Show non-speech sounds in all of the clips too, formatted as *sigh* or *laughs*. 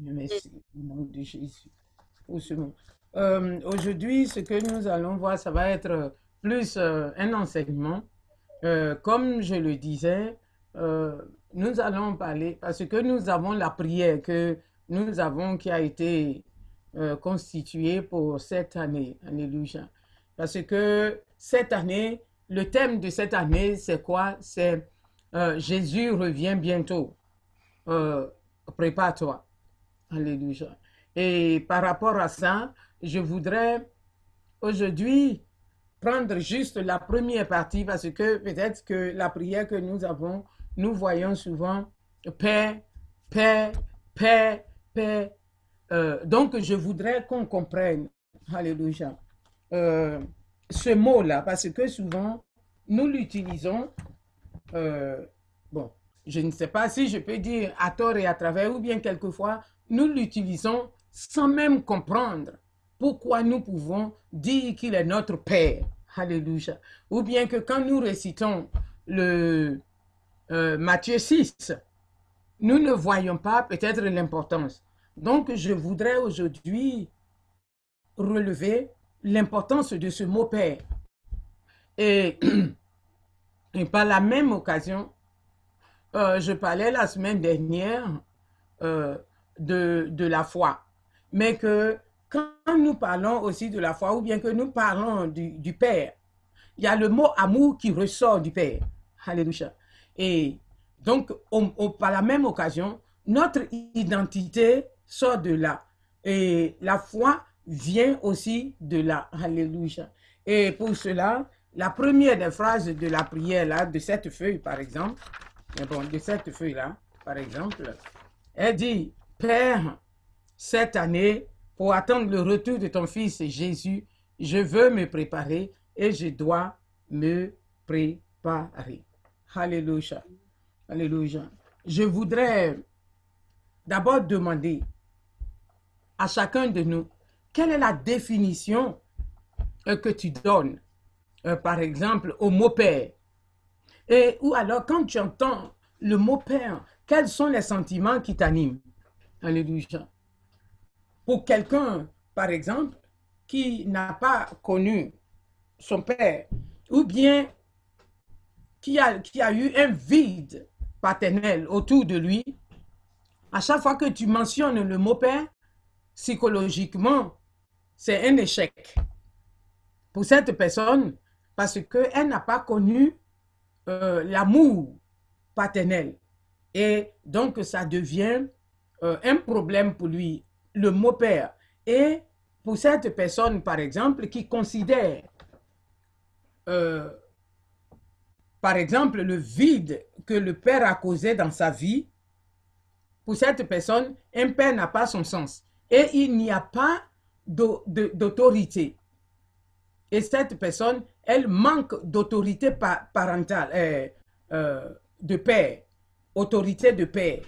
Merci au nom de Jésus pour ce mot. Euh, Aujourd'hui, ce que nous allons voir, ça va être plus euh, un enseignement. Euh, comme je le disais, nous allons parler, parce que nous avons la prière que nous avons qui a été constituée pour cette année. Alléluia. Parce que cette année, le thème de cette année, c'est quoi? C'est Jésus revient bientôt. Prépare-toi. Alléluia. Et par rapport à ça, je voudrais aujourd'hui prendre juste la première partie parce que peut-être que la prière que nous avons, nous voyons souvent paix, paix, paix, paix. Euh, donc, je voudrais qu'on comprenne, alléluia, euh, ce mot-là parce que souvent, nous l'utilisons, euh, bon, je ne sais pas si je peux dire à tort et à travers, ou bien quelquefois, nous l'utilisons sans même comprendre pourquoi nous pouvons dire qu'il est notre Père. Alléluia. Ou bien que quand nous récitons le euh, Matthieu 6, nous ne voyons pas peut-être l'importance. Donc, je voudrais aujourd'hui relever l'importance de ce mot Père. Et, *clears throat* par la même occasion, euh, je parlais la semaine dernière euh, de, de la foi, mais que quand nous parlons aussi de la foi, ou bien que nous parlons du, du Père, il y a le mot amour qui ressort du Père. Alléluia. Et donc, on- par la même occasion, notre identité sort de là. Et la foi vient aussi de là. Alléluia. Et pour cela, la première des phrases de la prière, là, de cette feuille, par exemple, bon, de cette feuille-là, par exemple, elle dit, Père, cette année, pour attendre le retour de ton fils Jésus, je veux me préparer et je dois me préparer. Alléluia. Alléluia. Je voudrais d'abord demander à chacun de nous, quelle est la définition euh, que tu donnes, euh, par exemple, au mot Père? Et ou alors, quand tu entends le mot Père, quels sont les sentiments qui t'animent? Alléluia. Pour quelqu'un, par exemple, qui n'a pas connu son père, ou bien qui a, qui a eu un vide paternel autour de lui, à chaque fois que tu mentionnes le mot père, psychologiquement, c'est un échec pour cette personne parce qu'elle n'a pas connu euh, l'amour paternel. Et donc, ça devient euh, un problème pour lui, le mot père. Et pour cette personne, par exemple, qui considère, euh, par exemple, le vide que le père a causé dans sa vie, pour cette personne, un père n'a pas son sens. Et il n'y a pas d'autorité. Et cette personne, elle manque d'autorité pa- parentale, euh, de père, autorité de père.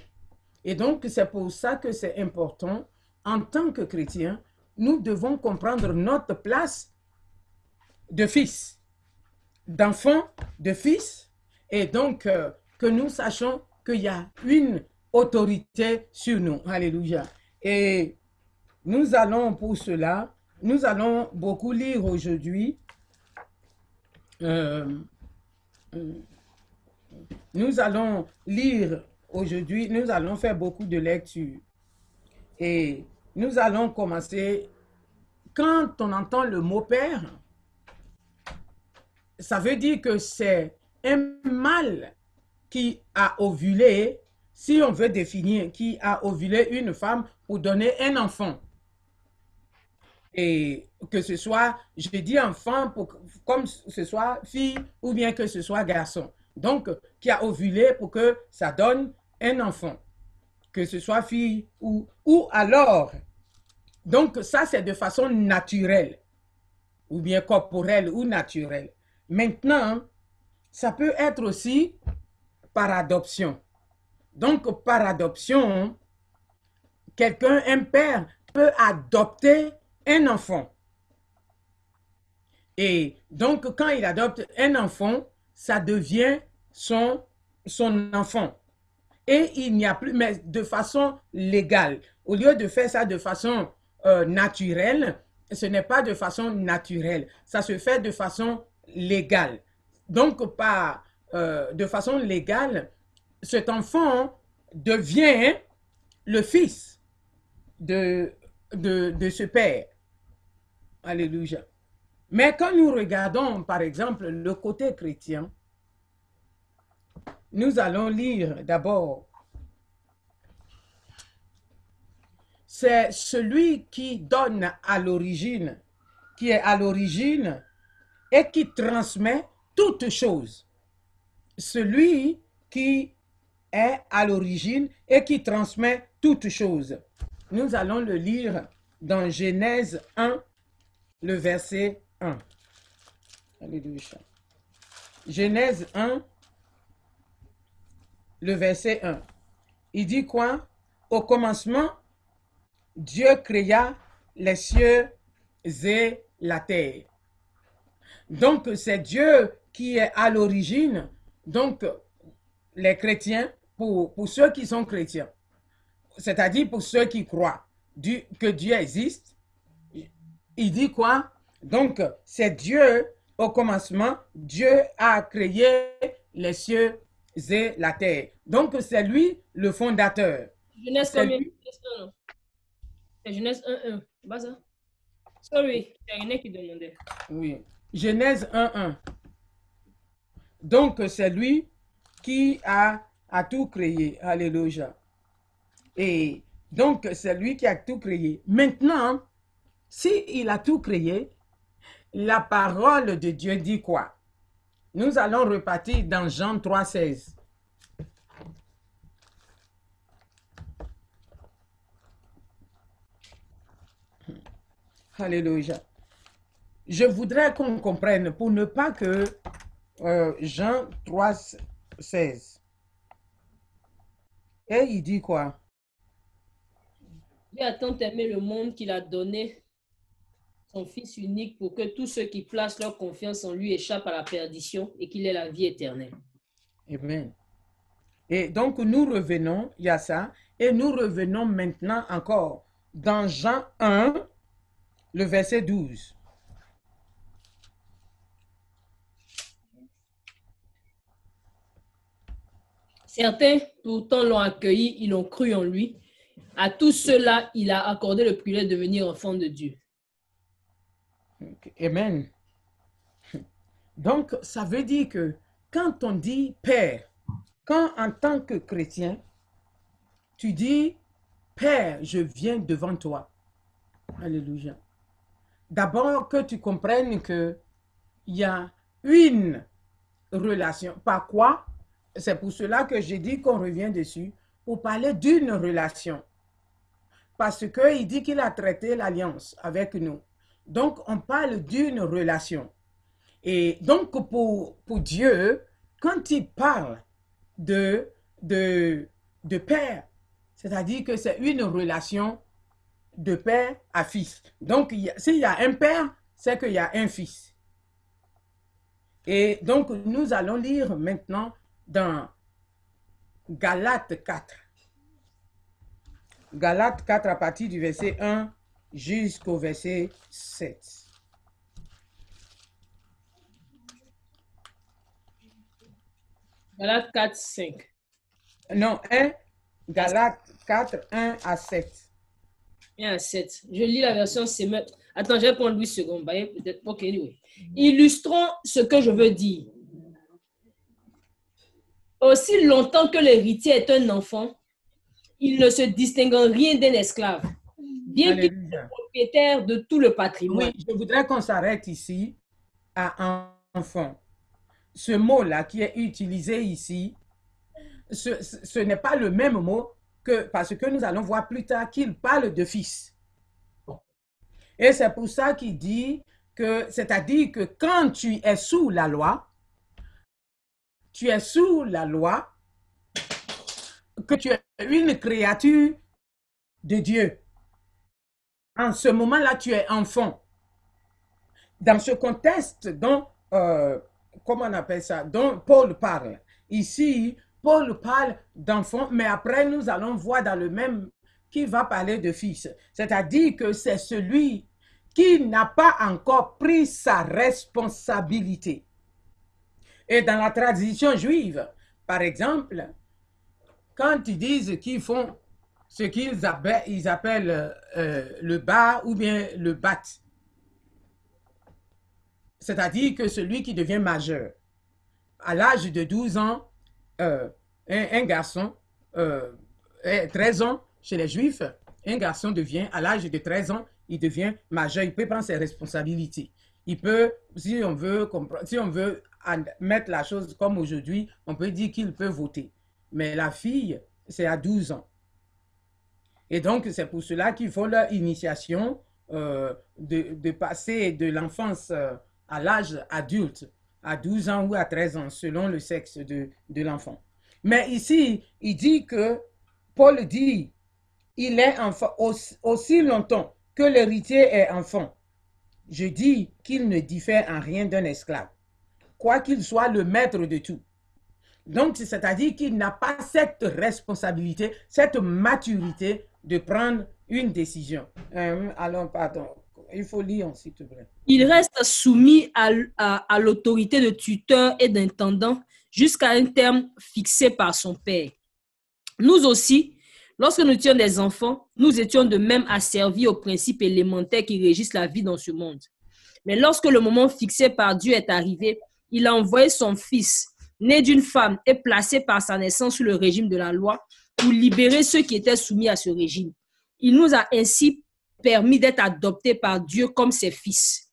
Et donc, c'est pour ça que c'est important, en tant que chrétien, nous devons comprendre notre place de fils, d'enfant, de fils, et donc euh, que nous sachions qu'il y a une autorité sur nous. Alléluia. Et nous allons pour cela, nous allons beaucoup lire aujourd'hui. euh, euh, nous allons lire aujourd'hui, nous allons faire beaucoup de lectures. Et nous allons commencer. Quand on entend le mot père, ça veut dire que c'est un mâle qui a ovulé, si on veut définir, qui a ovulé une femme pour donner un enfant. Et que ce soit, je dis enfant, pour, comme ce soit fille ou bien que ce soit garçon. Donc, qui a ovulé pour que ça donne un enfant. Que ce soit fille ou, ou alors. Donc, ça, c'est de façon naturelle, ou bien corporelle ou naturelle. Maintenant, ça peut être aussi par adoption. Donc, par adoption, quelqu'un, un père, peut adopter un enfant. Et donc, quand il adopte un enfant, ça devient son, son enfant. Et il n'y a plus, mais de façon légale, au lieu de faire ça de façon euh, naturelle, ce n'est pas de façon naturelle, ça se fait de façon légale. Donc, euh, de façon légale, cet enfant devient le fils de, de, de ce père. Alléluia. Mais quand nous regardons, par exemple, le côté chrétien, nous allons lire d'abord. C'est celui qui donne à l'origine, qui est à l'origine et qui transmet toutes choses. Celui qui est à l'origine et qui transmet toutes choses. Nous allons le lire dans Genèse 1, le verset 1. Alléluia. Genèse 1, le verset 1. Il dit quoi? Au commencement, Dieu créa les cieux et la terre. Donc, c'est Dieu qui est à l'origine. Donc, les chrétiens, pour, pour ceux qui sont chrétiens, c'est-à-dire pour ceux qui croient que Dieu existe, il dit quoi? Donc, c'est Dieu, au commencement, Dieu a créé les cieux et la terre. Donc, c'est lui le fondateur. Genèse C'est combien? lui. C'est Genèse 1, 1. Pas ça? Sorry, c'est René qui demandait. Oui. Genèse 1.1. Donc, c'est lui qui a, a tout créé. Alléluia. Et donc, c'est lui qui a tout créé. Maintenant, si il a tout créé, la parole de Dieu dit quoi? Nous allons repartir dans Jean 3.16. Alléluia. Je voudrais qu'on comprenne pour ne pas que euh, Jean 3, 16. Et il dit quoi? Dieu a tant aimé le monde qu'il a donné son Fils unique pour que tous ceux qui placent leur confiance en lui échappent à la perdition et qu'il ait la vie éternelle. Amen. Et donc nous revenons, il y a ça, et nous revenons maintenant encore dans Jean 1, le verset 12. Certains, pourtant, l'ont accueilli, ils ont cru en lui. À tous ceux-là, il a accordé le privilège de devenir enfant de Dieu. Amen. Donc, ça veut dire que quand on dit Père, quand en tant que chrétien, tu dis Père, je viens devant toi. Alléluia. D'abord que tu comprennes que il y a une relation. Par quoi? C'est pour cela que j'ai dit qu'on revient dessus, pour parler d'une relation. Parce qu'il dit qu'il a traité l'alliance avec nous. Donc, on parle d'une relation. Et donc, pour, Dieu, quand il parle de, de, père, c'est-à-dire que c'est une relation de père à fils. Donc, s'il y a un père, c'est qu'il y a un fils. Et donc, nous allons lire maintenant dans Galates 4. Galates 4 à partir du verset 1 jusqu'au verset 7. Galates 4, 5. Non, 1, Galates 4, 1 à 7. Et à 7. Je lis la version Semer. Attends, je vais prendre 8 secondes. Peut-être. Ok, anyway. Illustrons ce que je veux dire. Aussi longtemps que l'héritier est un enfant, il ne se distingue en rien d'un esclave, bien qu'il soit propriétaire de tout le patrimoine. Oui, je voudrais qu'on s'arrête ici à enfant. Ce mot-là qui est utilisé ici, ce, ce- ce n'est pas le même mot que parce que nous allons voir plus tard qu'il parle de fils. Et c'est pour ça qu'il dit que, c'est-à-dire que quand tu es sous la loi, tu es sous la loi, que tu es une créature de Dieu. En ce moment-là, tu es enfant. Dans ce contexte dont, euh, comment on appelle ça, dont Paul parle. Ici, Paul parle d'enfant, mais après, nous allons voir dans le même qui va parler de fils. C'est-à-dire que c'est celui qui n'a pas encore pris sa responsabilité. Et dans la tradition juive, par exemple, quand ils disent qu'ils font ce qu'ils appellent, appellent euh, le bas ou bien le bat, c'est-à-dire que celui qui devient majeur, à l'âge de 12 ans, euh, un, garçon, 13 euh, ans chez les Juifs, un garçon devient, à l'âge de 13 ans, il devient majeur, il peut prendre ses responsabilités. Il peut, si on veut, si on veut mettre la chose comme aujourd'hui, on peut dire qu'il peut voter. Mais la fille, c'est à 12 ans. Et donc, c'est pour cela qu'il faut leur initiation euh, de, passer de l'enfance euh, à l'âge adulte, à 12 ans ou à 13 ans, selon le sexe de, de l'enfant. Mais ici, il dit que, Paul dit, il est enfant aussi, longtemps que l'héritier est enfant. Je dis qu'il ne diffère en rien d'un esclave, quoi qu'il soit le maître de tout. Donc, c'est-à-dire qu'il n'a pas cette responsabilité, cette maturité de prendre une décision. Euh, allons, pardon, il faut lire, s'il te plaît. Il reste soumis à, à, l'autorité de tuteur et d'intendant jusqu'à un terme fixé par son père. Nous aussi, lorsque nous étions des enfants, nous étions de même asservis aux principes élémentaires qui régissent la vie dans ce monde. Mais lorsque le moment fixé par Dieu est arrivé, il a envoyé son Fils, né d'une femme et placé par sa naissance sous le régime de la loi, pour libérer ceux qui étaient soumis à ce régime. Il nous a ainsi permis d'être adoptés par Dieu comme ses fils.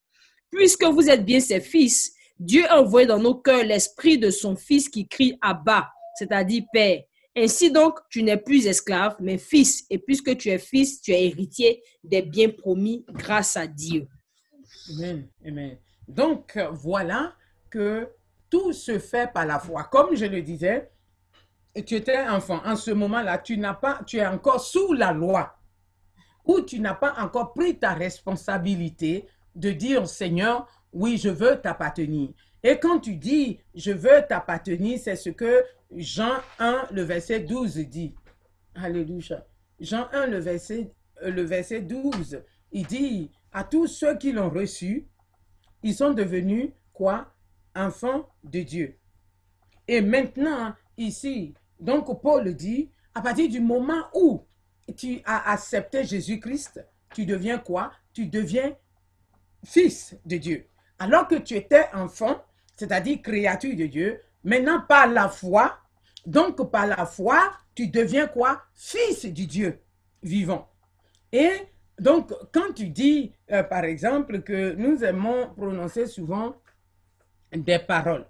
Puisque vous êtes bien ses fils, Dieu a envoyé dans nos cœurs l'esprit de son fils qui crie à bas, c'est-à-dire Père. Ainsi donc, tu n'es plus esclave, mais fils. Et puisque tu es fils, tu es héritier des biens promis grâce à Dieu. Amen. Amen. Donc, voilà que tout se fait par la foi. Comme je le disais, tu étais enfant. En ce moment-là, tu n'as pas, tu es encore sous la loi où tu n'as pas encore pris ta responsabilité de dire, Seigneur, oui, je veux t'appartenir. Et quand tu dis, je veux t'appartenir, c'est ce que Jean 1, le verset 12 dit. Alléluia. Jean 1, le verset, euh, le verset 12, il dit, à tous ceux qui l'ont reçu, ils sont devenus quoi? Enfants de Dieu. Et maintenant, ici, donc Paul dit, à partir du moment où tu as accepté Jésus-Christ, tu deviens quoi? Tu deviens fils de Dieu. Alors que tu étais enfant, c'est-à-dire créature de Dieu, maintenant par la foi, donc par la foi, tu deviens quoi? Fils du Dieu vivant. Et donc, quand tu dis, euh, par exemple, que nous aimons prononcer souvent des paroles,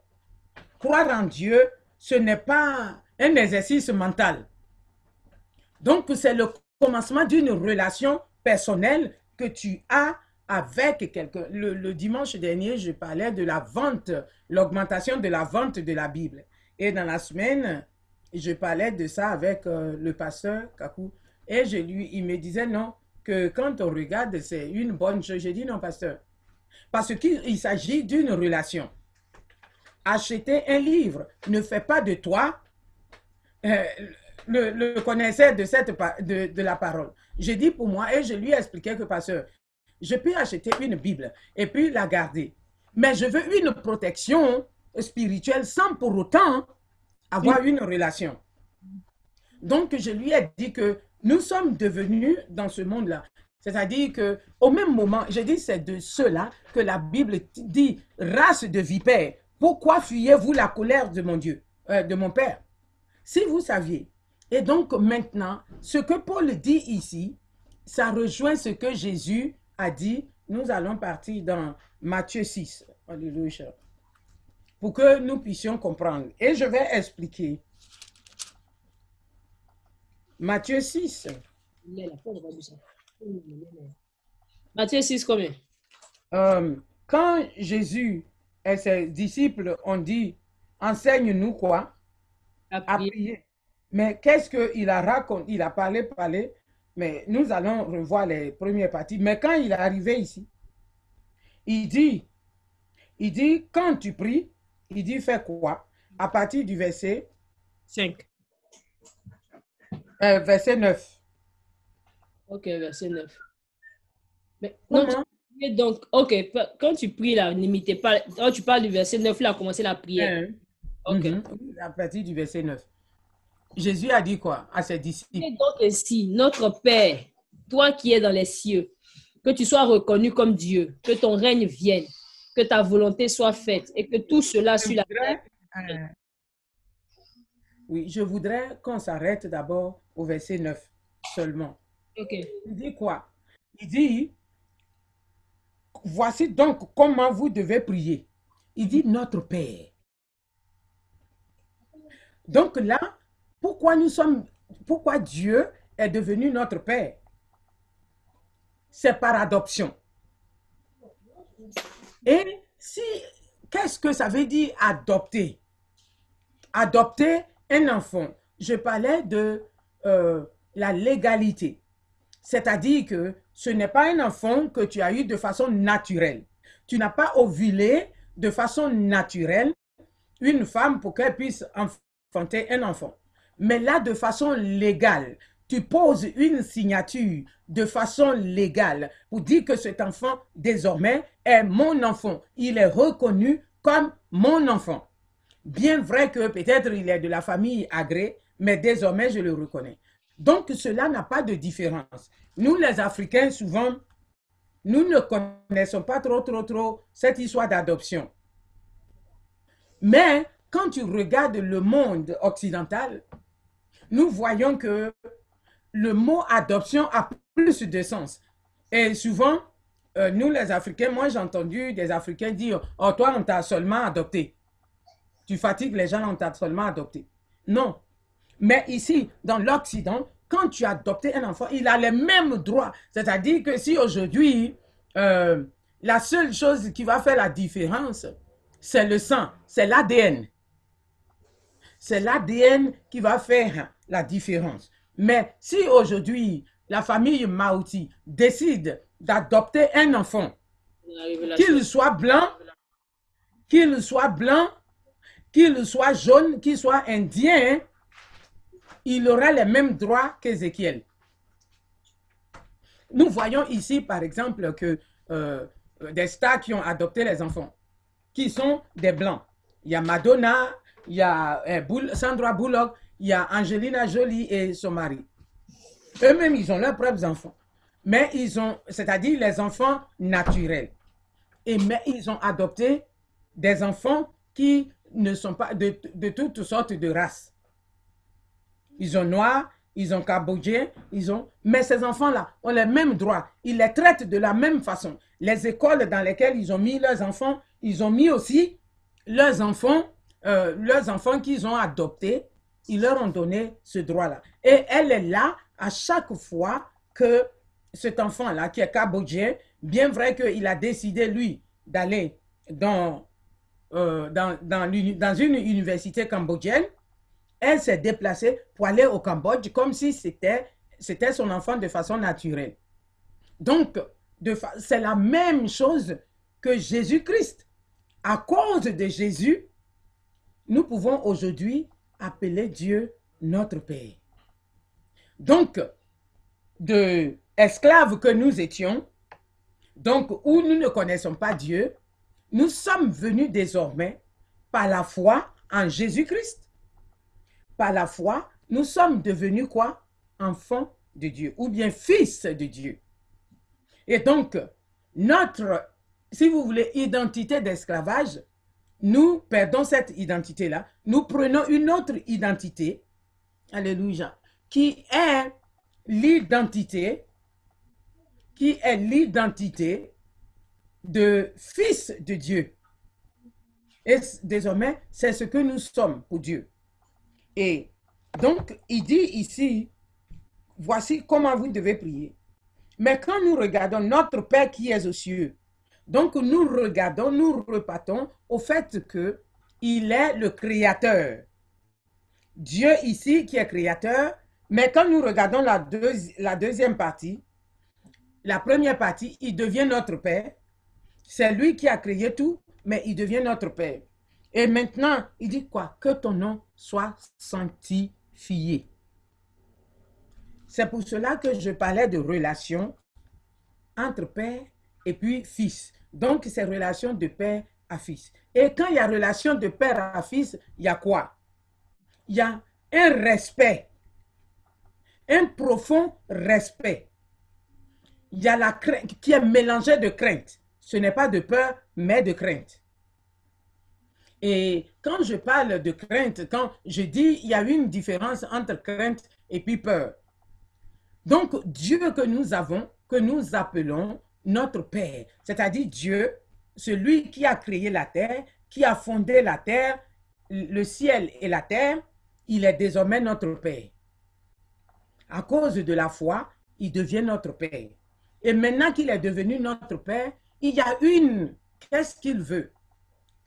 croire en Dieu, ce n'est pas un exercice mental. Donc, c'est le commencement d'une relation personnelle que tu as avec quelqu'un. Le, dimanche dernier, je parlais de la vente, l'augmentation de la vente de la Bible. Et dans la semaine, je parlais de ça avec euh, le pasteur Kakou. Et je lui, il me disait non, que quand on regarde, c'est une bonne chose. J'ai dit non, pasteur. Parce qu'il s'agit d'une relation. Acheter un livre ne fait pas de toi euh, le, connaisseur de, cette, de, de la parole. J'ai dit pour moi et je lui ai expliqué que, pasteur, je peux acheter une Bible et puis la garder. Mais je veux une protection spirituelle sans pour autant avoir une relation. Donc, je lui ai dit que nous sommes devenus dans ce monde-là. C'est-à-dire que au même moment, j'ai dit c'est de cela que la Bible dit race de vipères. Pourquoi fuyez-vous la colère de mon Dieu, euh, de mon Père? Si vous saviez. Et donc maintenant, ce que Paul dit ici, ça rejoint ce que Jésus a dit, nous allons partir dans Matthieu 6. Alléluia. Pour que nous puissions comprendre. Et je vais expliquer. Matthieu 6. Matthieu 6, combien? Euh, Quand Jésus et ses disciples ont dit, enseigne-nous quoi? À prier. Mais qu'est-ce qu'il a raconté? Il a parlé, parlé, mais nous allons revoir les premières parties. Mais quand il est arrivé ici, il dit, il dit, quand tu pries, il dit, fais quoi? À partir du verset 5. Euh, verset 9. Ok, verset 9. Mais non, tu donc, ok, quand tu pries là, n'imitez pas. Quand tu parles du verset 9, là, a commencé la prière. Hein? Ok. Mhm. À partir du verset 9. Jésus a dit quoi à ses disciples? Et donc ainsi, notre Père, toi qui es dans les cieux, que tu sois reconnu comme Dieu, que ton règne vienne, que ta volonté soit faite et que tout cela Je sur la terre. euh, oui, je voudrais qu'on s'arrête d'abord au verset 9 seulement. Ok. Il dit quoi? Il dit, voici donc comment vous devez prier. Il dit notre Père. Donc là, pourquoi nous sommes, pourquoi Dieu est devenu notre Père? C'est par adoption. Et si, qu'est-ce que ça veut dire adopter? Adopter un enfant. Je parlais de euh, la légalité. C'est-à-dire que ce n'est pas un enfant que tu as eu de façon naturelle. Tu n'as pas ovulé de façon naturelle une femme pour qu'elle puisse enfanter un enfant. Mais là, de façon légale, tu poses une signature de façon légale pour dire que cet enfant, désormais, est mon enfant. Il est reconnu comme mon enfant. Bien vrai que peut-être il est de la famille agrée, mais désormais, je le reconnais. Donc, cela n'a pas de différence. Nous, les Africains, souvent, nous ne connaissons pas trop, trop, trop cette histoire d'adoption. Mais quand tu regardes le monde occidental, nous voyons que le mot adoption a plus de sens. Et souvent, euh, nous les Africains, moi j'ai entendu des Africains dire, oh toi on t'a seulement adopté. Tu fatigues les gens, on t'a seulement adopté. Non. Mais ici, dans l'Occident, quand tu as adopté un enfant, il a les mêmes droits. C'est-à-dire que si aujourd'hui, euh, la seule chose qui va faire la différence, c'est le sang, c'est l'ADN. C'est l'ADN qui va faire la différence. Mais si aujourd'hui, la famille Maouti décide d'adopter un enfant, qu'il soit blanc, qu'il soit blanc, qu'il soit jaune, qu'il soit indien, il aura les mêmes droits qu'Ézéchiel. Nous voyons ici, par exemple, que euh, des stars qui ont adopté les enfants, qui sont des blancs. Il y a Madonna, il y a Bull- Sandra Bullock, il y a Angelina Jolie et son mari. Eux-mêmes, ils ont leurs propres enfants. Mais ils ont, c'est-à-dire les enfants naturels. Et mais ils ont adopté des enfants qui ne sont pas de, de toutes sortes de races. Ils ont noirs, ils ont cambodgiens, ils ont... Mais ces enfants-là ont les mêmes droits. Ils les traitent de la même façon. Les écoles dans lesquelles ils ont mis leurs enfants, ils ont mis aussi leurs enfants, euh, leurs enfants qu'ils ont adoptés, ils leur ont donné ce droit-là. Et elle est là à chaque fois que cet enfant-là, qui est cambodgien, bien vrai qu'il a décidé, lui, d'aller dans, euh, dans, dans, dans une université cambodgienne, elle s'est déplacée pour aller au Cambodge comme si c'était son enfant de façon naturelle. Donc, c'est la même chose que Jésus-Christ. À cause de Jésus, nous pouvons aujourd'hui appeler Dieu notre Père. Donc, de esclaves que nous étions, donc où nous ne connaissons pas Dieu, nous sommes venus désormais par la foi en Jésus-Christ. Par la foi, nous sommes devenus quoi? Enfants de Dieu ou bien fils de Dieu. Et donc, notre, si vous voulez, identité d'esclavage, nous perdons cette identité-là. Nous prenons une autre identité, alléluia, qui est l'identité, qui est l'identité de fils de Dieu. Et désormais, c'est ce que nous sommes pour Dieu. Et donc, il dit ici, voici comment vous devez prier. Mais quand nous regardons notre Père qui est aux cieux, donc nous regardons, nous repartons au fait que il est le créateur. Dieu ici qui est créateur, mais quand nous regardons la, deuxi- la deuxième partie, la première partie, il devient notre Père. C'est lui qui a créé tout, mais il devient notre Père. Et maintenant, il dit quoi? Que ton nom soit sanctifié. C'est pour cela que je parlais de relations entre père et puis fils. Donc, c'est relation de père à fils. Et quand il y a relation de père à fils, il y a quoi? Il y a un respect, un profond respect. Il y a la crainte qui est mélangée de crainte. Ce n'est pas de peur, mais de crainte. Et quand je parle de crainte, quand je dis il y a une différence entre crainte et puis peur. Donc, Dieu que nous avons, que nous appelons notre Père, c'est-à-dire Dieu, celui qui a créé la terre, qui a fondé la terre, le ciel et la terre, il est désormais notre Père. À cause de la foi, il devient notre Père. Et maintenant qu'il est devenu notre Père, il y a une, qu'est-ce qu'il veut?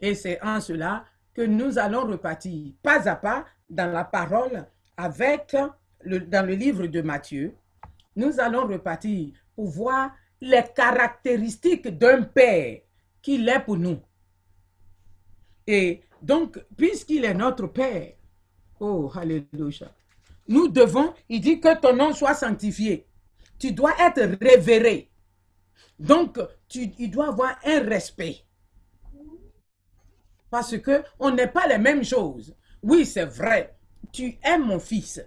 Et c'est en cela que nous allons repartir pas à pas dans la parole avec, dans le livre de Matthieu. Nous allons repartir pour voir les caractéristiques d'un Père qu'il est pour nous. Et donc, puisqu'il est notre Père, oh, alléluia, nous devons, il dit que ton nom soit sanctifié. Tu dois être révéré. Donc, tu, il doit avoir un respect. Parce que on n'est pas les mêmes choses. Oui, c'est vrai. Tu es mon fils.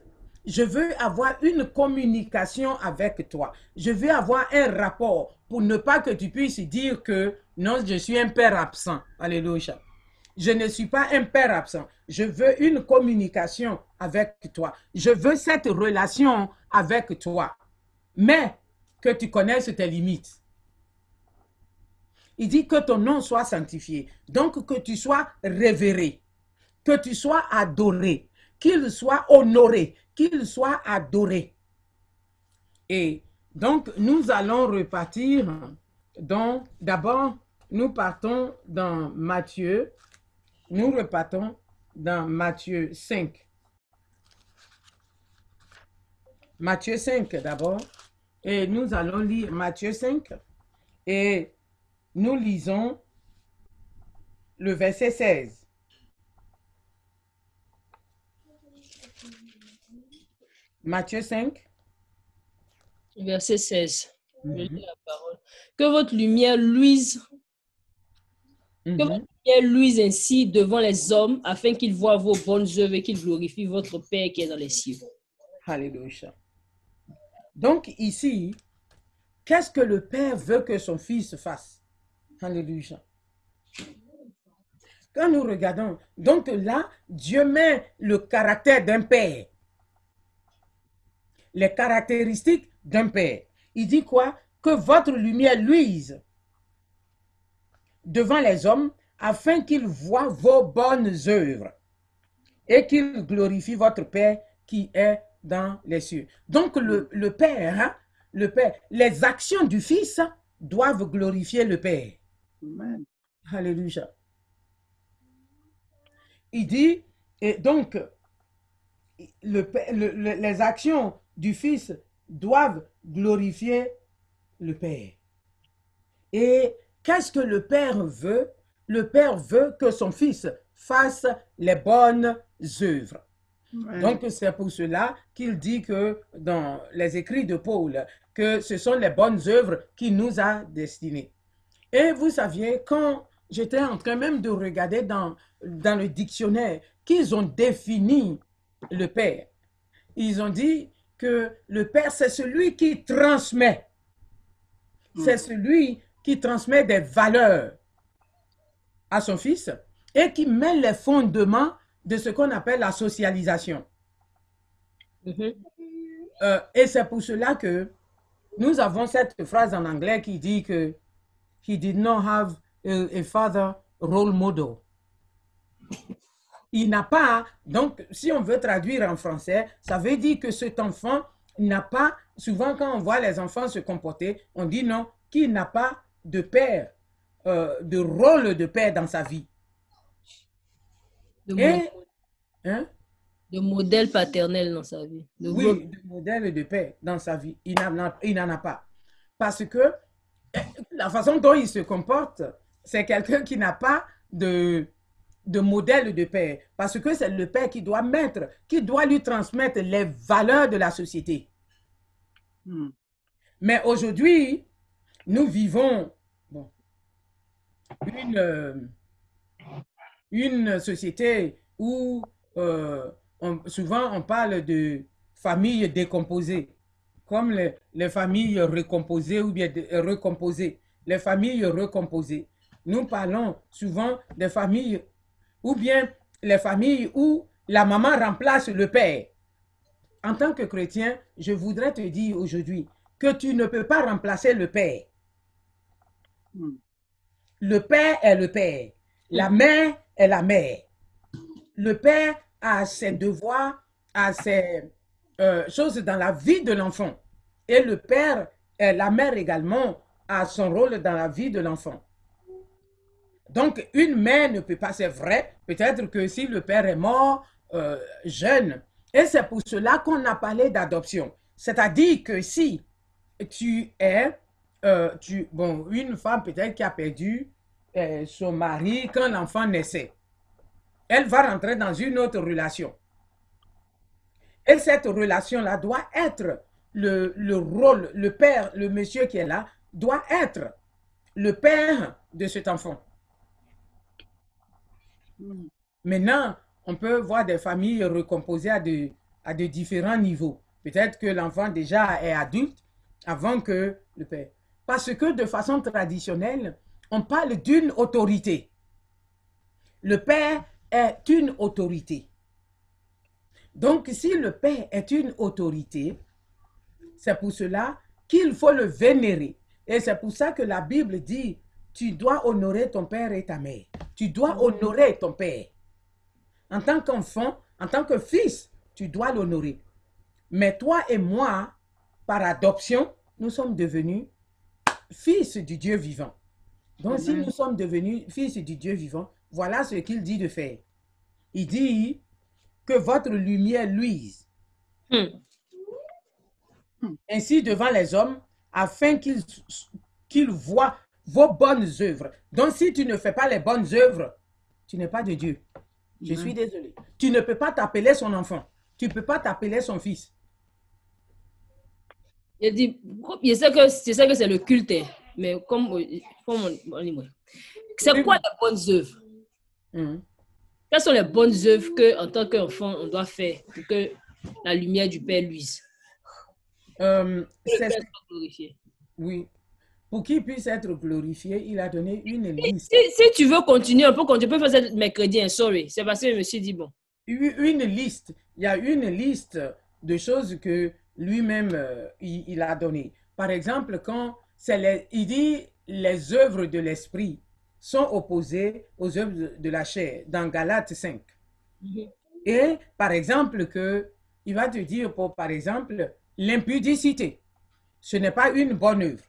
Je veux avoir une communication avec toi. Je veux avoir un rapport pour ne pas que tu puisses dire que non, je suis un père absent. Alléluia. Je ne suis pas un père absent. Je veux une communication avec toi. Je veux cette relation avec toi. Mais que tu connaisses tes limites. Il dit que ton nom soit sanctifié. Donc que tu sois révéré, que tu sois adoré, qu'il soit honoré, qu'il soit adoré. Et donc nous allons repartir donc d'abord nous partons dans Matthieu, nous repartons dans Matthieu 5. Matthieu 5 d'abord, et nous allons lire Matthieu 5 et nous lisons le verset 16. Matthieu 5. Verset 16. Je Mhm. lis la parole. Que votre lumière luise, que Mhm. votre lumière luise ainsi devant les hommes, afin qu'ils voient vos bonnes œuvres et qu'ils glorifient votre Père qui est dans les cieux. Alléluia. Donc ici, qu'est-ce que le Père veut que son Fils fasse? Alléluia. Quand nous regardons, donc là, Dieu met le caractère d'un Père. Les caractéristiques d'un Père. Il dit quoi? Que votre lumière luise devant les hommes afin qu'ils voient vos bonnes œuvres et qu'ils glorifient votre Père qui est dans les cieux. Donc le, le Père, hein, le Père, les actions du Fils doivent glorifier le Père. Amen. Alléluia. Il dit, et donc, le, le- les actions du Fils doivent glorifier le Père. Et qu'est-ce que le Père veut? Le Père veut que son Fils fasse les bonnes œuvres. Donc, c'est pour cela qu'il dit que dans les écrits de Paul, que ce sont les bonnes œuvres qui nous a destinés. Et vous saviez, quand j'étais en train même de regarder dans, dans le dictionnaire qu'ils ont défini le Père, ils ont dit que le Père, c'est celui qui transmet. C'est celui qui transmet des valeurs à son fils et qui met les fondements de ce qu'on appelle la socialisation. Mhm. Euh, et c'est pour cela que nous avons cette phrase en anglais qui dit que he did not have a, a father role model. *laughs* Il n'a pas, donc si on veut traduire en français, ça veut dire que cet enfant n'a pas, souvent quand on voit les enfants se comporter, on dit non, qu'il n'a pas de père, euh, de rôle de père dans sa vie. De, Et, hein, de modèle paternel dans sa vie. De oui, rôle- de modèle de père dans sa vie. Il n'en a, il n'en a pas. Parce que eh, la façon dont il se comporte, c'est quelqu'un qui n'a pas de, de modèle de père. Parce que c'est le père qui doit mettre, qui doit lui transmettre les valeurs de la société. Hmm. Mais aujourd'hui, nous vivons une, euh, une société où euh, souvent on parle de familles décomposées, comme les, les familles recomposées ou bien recomposées. Les familles recomposées. Nous parlons souvent des familles ou bien les familles où la maman remplace le père. En tant que chrétien, je voudrais te dire aujourd'hui que tu ne peux pas remplacer le père. Hmm. Le père est le père. La mère est la mère. Le père a ses devoirs, a ses euh, choses dans la vie de l'enfant. Et le père, et la mère également, a son rôle dans la vie de l'enfant. Donc, une mère ne peut pas, c'est vrai, peut-être que si le père est mort euh, jeune, et c'est pour cela qu'on a parlé d'adoption. C'est-à-dire que si tu es, euh, tu, bon, une femme peut-être qui a perdu euh, son mari quand l'enfant naissait. Elle va rentrer dans une autre relation. Et cette relation-là doit être le, le, rôle, le père, le monsieur qui est là, doit être le père de cet enfant. Maintenant, on peut voir des familles recomposées à de, à de différents niveaux. Peut-être que l'enfant déjà est adulte avant que le père. Parce que de façon traditionnelle, on parle d'une autorité. Le Père est une autorité. Donc, si le Père est une autorité, c'est pour cela qu'il faut le vénérer. Et c'est pour ça que la Bible dit, tu dois honorer ton père et ta mère. Tu dois honorer ton père. En tant qu'enfant, en tant que fils, tu dois l'honorer. Mais toi et moi, par adoption, nous sommes devenus fils du Dieu vivant. Donc, si nous sommes devenus fils du Dieu vivant, voilà ce qu'il dit de faire. Il dit que votre lumière luise. Hmm. Ainsi devant les hommes, afin qu'ils voient vos bonnes œuvres. Donc, si tu ne fais pas les bonnes œuvres, tu n'es pas de Dieu. Je suis désolé. Tu ne peux pas t'appeler son enfant. Tu ne peux pas t'appeler son fils. Il dit, je sais que, c'est le culte, hein. mais comme, c'est quoi les bonnes œuvres? Hmm. Quelles sont les bonnes œuvres que, en tant qu'enfant, on doit faire pour que la lumière du Père luise? Euh, Oui. Pour qu'il puisse être glorifié, il a donné une liste. Si, tu veux continuer un peu, tu peux faire ça mercredi, hein, sorry. C'est parce que je me suis dit, bon. Une liste. Il y a une liste de choses que lui-même, euh, il, a donné. Par exemple, quand c'est il dit les œuvres de l'esprit sont opposées aux œuvres de, la chair dans Galates 5. Mhm. Et par exemple, que il va te dire, pour, par exemple, l'impudicité. Ce n'est pas une bonne œuvre.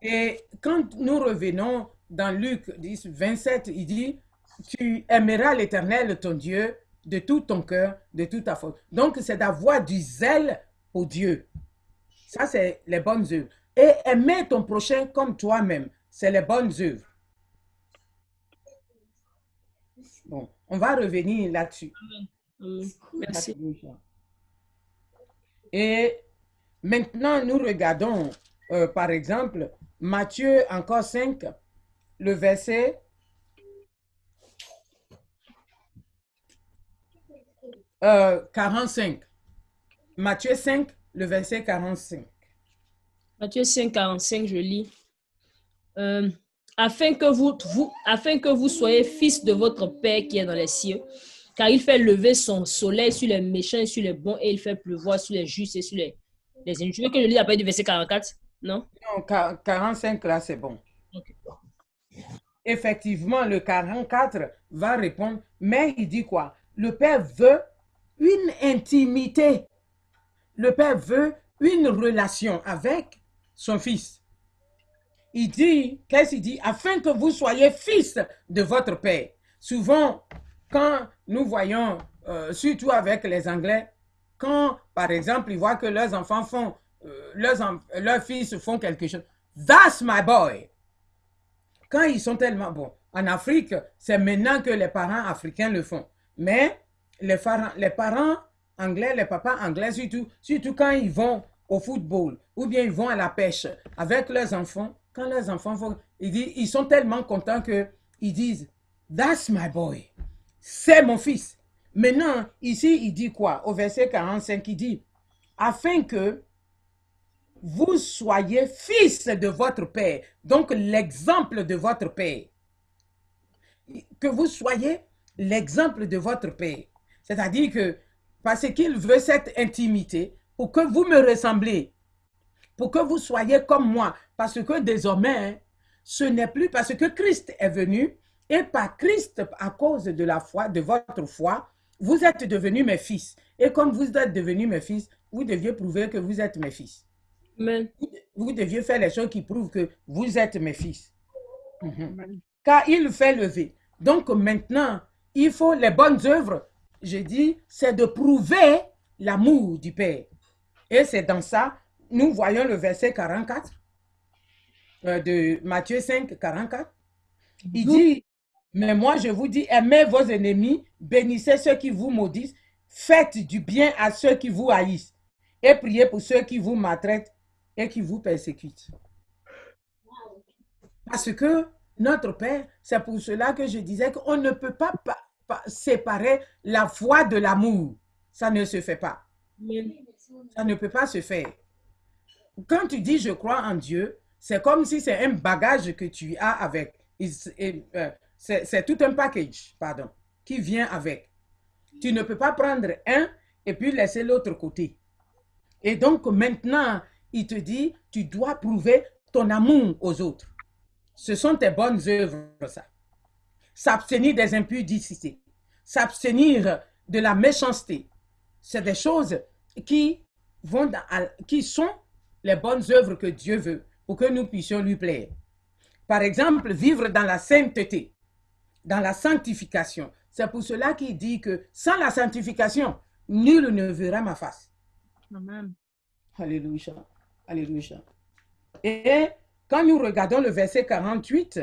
Et quand nous revenons dans Luc 10, 27, il dit, tu aimeras l'Éternel, ton Dieu, de tout ton cœur, de toute ta force. Donc, c'est d'avoir du zèle pour Dieu. Ça, c'est les bonnes œuvres. Et aimer ton prochain comme toi-même, c'est les bonnes œuvres. Bon, on va revenir là-dessus. Merci. Et maintenant, nous regardons, euh, par exemple, Matthieu encore 5, le verset euh, 45. Matthieu 5, le verset 45. Matthieu 5, 45, je lis. Euh, afin, que vous, soyez fils de votre Père qui est dans les cieux, car il fait lever son soleil sur les méchants et sur les bons, et il fait pleuvoir sur les justes et sur les, les veux que je lise après du verset 44 Non? Non, 45 là, c'est bon. Effectivement, le 44 va répondre, mais il dit quoi? Le Père veut une intimité le Père veut une relation avec son Fils. Il dit, qu'est-ce qu'il dit? Afin que vous soyez fils de votre Père. Souvent, quand nous voyons, euh, surtout avec les Anglais, quand, par exemple, ils voient que leurs enfants font, leurs, leurs fils font quelque chose, that's my boy. Quand ils sont tellement bons. En Afrique, c'est maintenant que les parents africains le font. Mais les parents, les parents anglais, les papas anglais surtout, surtout quand ils vont au football ou bien ils vont à la pêche avec leurs enfants, quand leurs enfants vont, ils, disent, ils sont tellement contents que ils disent That's my boy. C'est mon fils. Maintenant, ici, il dit quoi? Au verset 45, il dit Afin que vous soyez fils de votre Père. Donc, l'exemple de votre Père. Que vous soyez l'exemple de votre Père. C'est-à-dire que, parce qu'il veut cette intimité, pour que vous me ressemblez, pour que vous soyez comme moi, parce que désormais, ce n'est plus parce que Christ est venu, et par Christ, à cause de la foi, de votre foi, vous êtes devenus mes fils. Et comme vous êtes devenus mes fils, vous deviez prouver que vous êtes mes fils. Amen. Vous deviez faire les choses qui prouvent que vous êtes mes fils. Mhm. Car il fait lever. Donc maintenant, il faut les bonnes œuvres, je dis, c'est de prouver l'amour du Père. Et c'est dans ça, nous voyons le verset 44 euh, de Matthieu 5, 44. Il dit, mais moi je vous dis, aimez vos ennemis, bénissez ceux qui vous maudissent, faites du bien à ceux qui vous haïssent et priez pour ceux qui vous maltraitent et qui vous persécutent. Parce que notre Père, c'est pour cela que je disais qu'on ne peut pas, séparer la foi de l'amour. Ça ne se fait pas. Ça ne peut pas se faire. Quand tu dis je crois en Dieu, c'est comme si c'est un bagage que tu as avec. Euh, c'est tout un package, pardon, qui vient avec. Tu ne peux pas prendre un et puis laisser l'autre côté. Et donc maintenant, il te dit, tu dois prouver ton amour aux autres. Ce sont tes bonnes œuvres, ça. S'abstenir des impudicités, s'abstenir de la méchanceté. C'est des choses qui, vont dans- qui sont les bonnes œuvres que Dieu veut pour que nous puissions lui plaire. Par exemple, vivre dans la sainteté, dans la sanctification. C'est pour cela qu'il dit que sans la sanctification, nul ne verra ma face. Amen. Alléluia. Alléluia. Et quand nous regardons le verset 48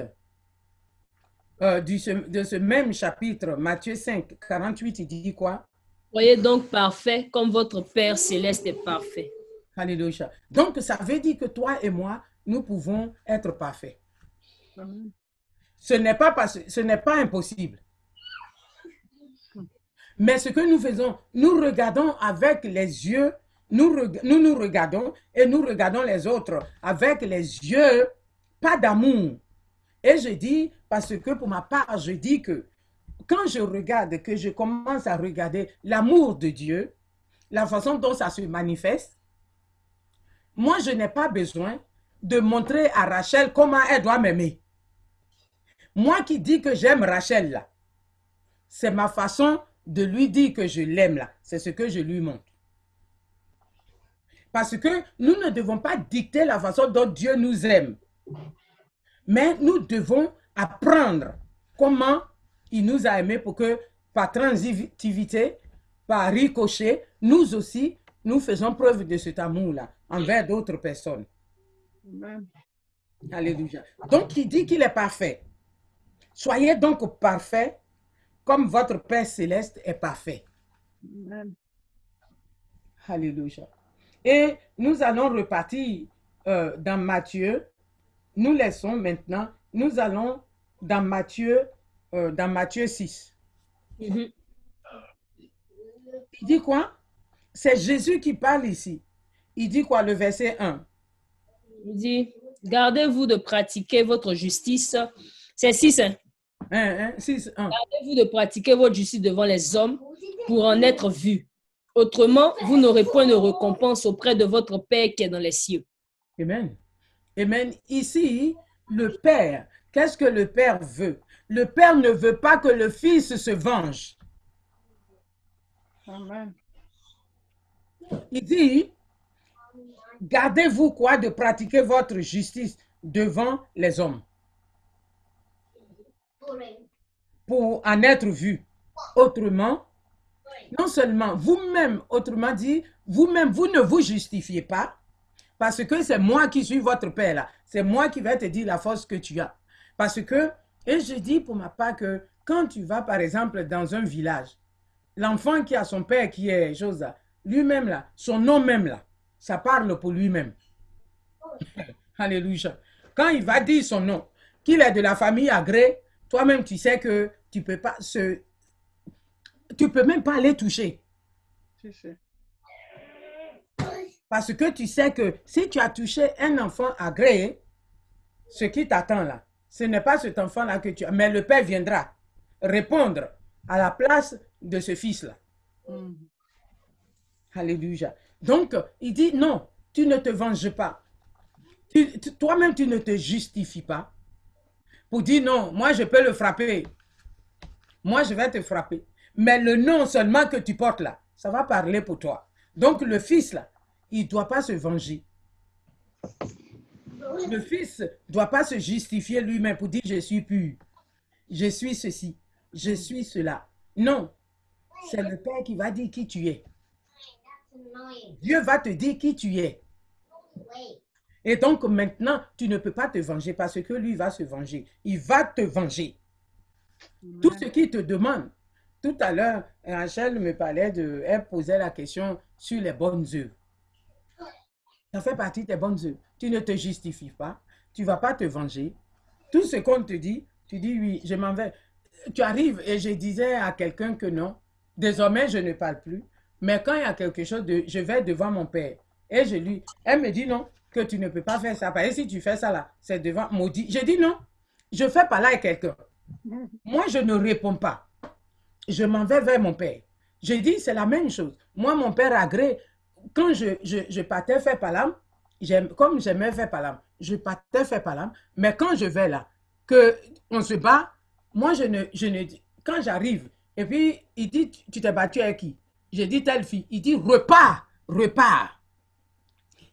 euh, du- de ce même chapitre, Matthieu 5, 48, il dit quoi? Soyez donc parfaits comme votre Père céleste est parfait. Alléluia. Donc, ça veut dire que toi et moi, nous pouvons être parfaits. Ce n'est pas, parce- ce n'est pas impossible. Mais ce que nous faisons, nous regardons avec les yeux, nous, nous nous regardons et nous regardons les autres avec les yeux, pas d'amour. Et je dis, parce que pour ma part, je dis que quand je regarde, que je commence à regarder l'amour de Dieu, la façon dont ça se manifeste, moi, je n'ai pas besoin de montrer à Rachel comment elle doit m'aimer. Moi qui dis que j'aime Rachel, là, c'est ma façon de lui dire que je l'aime, là. C'est ce que je lui montre. Parce que nous ne devons pas dicter la façon dont Dieu nous aime. Mais nous devons apprendre comment il nous a aimés pour que par transitivité, par ricochet, nous aussi, nous faisons preuve de cet amour-là envers d'autres personnes. Alléluia. Donc, il dit qu'il est parfait. Soyez donc parfaits comme votre Père céleste est parfait. Alléluia. Et nous allons repartir euh, dans Matthieu. Nous laissons maintenant, nous allons dans Matthieu, euh, dans Matthieu 6. Mhm. Il dit quoi? C'est Jésus qui parle ici. Il dit quoi, le verset 1? Il dit, gardez-vous de pratiquer votre justice. C'est 6. Hein? 1, 1, 6, 1. Gardez-vous de pratiquer votre justice devant les hommes pour en être vu. Autrement, vous n'aurez point de récompense auprès de votre Père qui est dans les cieux. Amen. Amen. Ici, le Père, qu'est-ce que le Père veut? Le Père ne veut pas que le Fils se venge. Il dit, gardez-vous quoi de pratiquer votre justice devant les hommes? Pour en être vu. Autrement, non seulement vous-même, autrement dit, vous-même, vous ne vous justifiez pas parce que c'est moi qui suis votre père là. C'est moi qui vais te dire la force que tu as. Parce que, et je dis pour ma part que quand tu vas par exemple dans un village, l'enfant qui a son père qui est chose là, lui-même là, son nom même là, ça parle pour lui-même. *laughs* Alléluia. Quand il va dire son nom, qu'il est de la famille Agré, toi-même tu sais que tu peux pas se... Tu peux même pas aller toucher. Parce que tu sais que si tu as touché un enfant agréé, ce qui t'attend là, ce n'est pas cet enfant-là que tu as, mais le Père viendra répondre à la place de ce fils-là. Mm. Alléluia. Donc, il dit non, tu ne te venges pas. Toi-même, tu ne te justifies pas pour dire non, moi je peux le frapper. Moi je vais te frapper. Mais le nom seulement que tu portes là, ça va parler pour toi. Donc le fils là, il ne doit pas se venger. Le fils ne doit pas se justifier lui-même pour dire je suis pur, je suis ceci, je suis cela. Non, c'est le Père qui va dire qui tu es. Dieu va te dire qui tu es. Et donc maintenant, tu ne peux pas te venger parce que lui va se venger. Il va te venger. Tout ce qu'il te demande. Tout à l'heure, Rachel me parlait de, elle posait la question sur les bonnes œuvres. Ça fait partie des bonnes œuvres. Tu ne te justifies pas. Tu ne vas pas te venger. Tout ce qu'on te dit, tu dis oui, je m'en vais. Tu arrives et je disais à quelqu'un que non, désormais je ne parle plus. Mais quand il y a quelque chose de, je vais devant mon père et je lui, elle me dit non, que tu ne peux pas faire ça. Parce que si tu fais ça là, c'est devant maudit. Je dis non, je fais pas là avec quelqu'un. Moi, je ne réponds pas. Je m'en vais vers mon père. Je dis, c'est la même chose. Moi, mon père agré, quand je, je, je partais faire palam, comme j'aimais faire palam, je partais faire palam, mais quand je vais là, que on se bat, moi je ne, je quand j'arrive, et puis il dit, tu t'es battu avec qui? J'ai dit telle fille, il dit, repars, repars.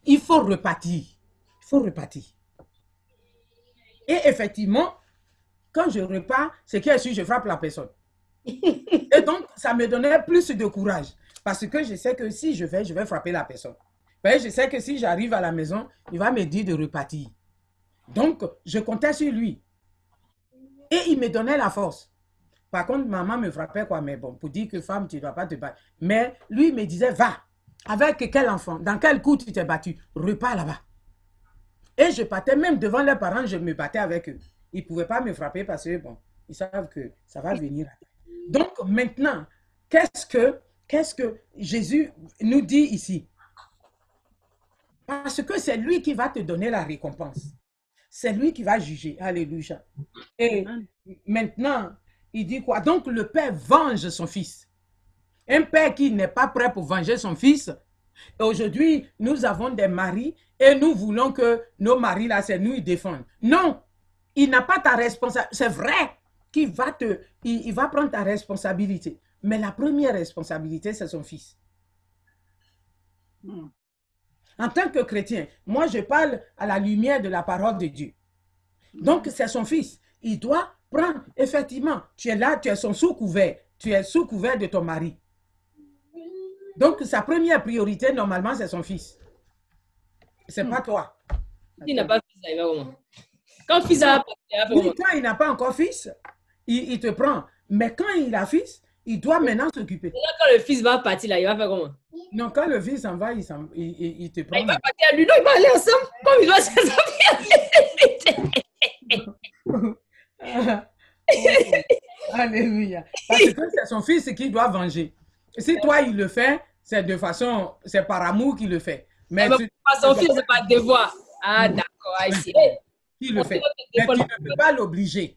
Il faut repartir, il faut repartir. Et effectivement, quand je repars, c'est qu'il su, je frappe la personne. Et donc, ça me donnait plus de courage. Parce que je sais que si je vais, je vais frapper la personne. Mais je sais que si j'arrive à la maison, il va me dire de repartir. Donc, je comptais sur lui. Et il me donnait la force. Par contre, maman me frappait quoi, mais bon, pour dire que femme, tu ne dois pas te battre. Mais lui me disait, va. Avec quel enfant? Dans quel coup tu t'es battu? Repars là-bas. Et je partais même devant leurs parents, je me battais avec eux. Ils ne pouvaient pas me frapper parce que, bon, ils savent que ça va venir. Donc, maintenant, qu'est-ce que Qu'est-ce que Jésus nous dit ici? Parce que c'est lui qui va te donner la récompense. C'est lui qui va juger. Alléluia. Et maintenant, il dit quoi? Donc le Père venge son fils. Un père qui n'est pas prêt pour venger son fils. Aujourd'hui, nous avons des maris et nous voulons que nos maris, là, c'est nous, ils défendent. Non, il n'a pas ta responsabilité. C'est vrai qu'il va te, il va prendre ta responsabilité. Mais la première responsabilité, c'est son fils. Hmm. En tant que chrétien, moi, je parle à la lumière de la parole de Dieu. Donc, c'est son fils. Il doit prendre, effectivement, tu es là, tu es son sous-couvert. Tu es sous-couvert de ton mari. Donc, sa première priorité, normalement, c'est son fils. C'est pas toi. Il n'a pas fils, il va comment Quand fils a Quand il n'a pas encore fils, il, il te prend. Mais quand il a fils, il doit maintenant s'occuper. Quand le fils va partir, là, il va faire comment? Non, quand le fils s'en va, il, il, te prend. il va partir à lui, non, il va aller ensemble. Comme il doit s'en *laughs* Alléluia. Parce que c'est son fils qui doit venger. Si toi, il le fait, c'est de façon, c'est par amour qu'il le fait. Mais tu, pas son fils, c'est pas devoir. Ah, d'accord, ici. Il le fait. Mais tu ne peux pas l'obliger.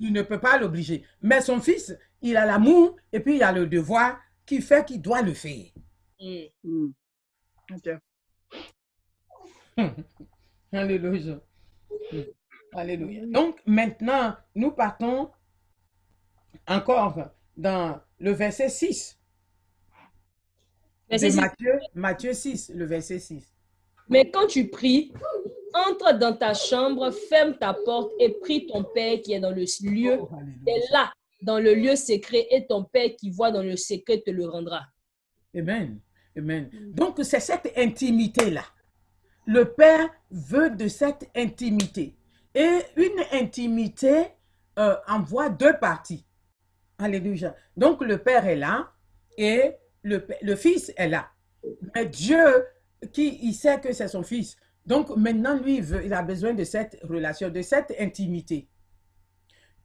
Tu ne peux pas l'obliger. Mais son fils, il a l'amour et puis il a le devoir qui fait qu'il doit le faire. Mm. *laughs* Alléluia. Alléluia. Donc maintenant, nous partons encore dans le verset 6. de Matthieu, Matthieu 6, le verset 6. Mais quand tu pries, entre dans ta chambre, ferme ta porte et prie ton Père qui est dans le lieu. Oh, et là, dans le lieu secret, et ton Père qui voit dans le secret te le rendra. Amen. Amen. Donc, c'est cette intimité-là. Le Père veut de cette intimité. Et une intimité euh, envoie deux parties. Alléluia. Donc, le Père est là et le, le Fils est là. Mais Dieu qui il sait que c'est son fils. Donc maintenant, lui, il, veut, il a besoin de cette relation, de cette intimité,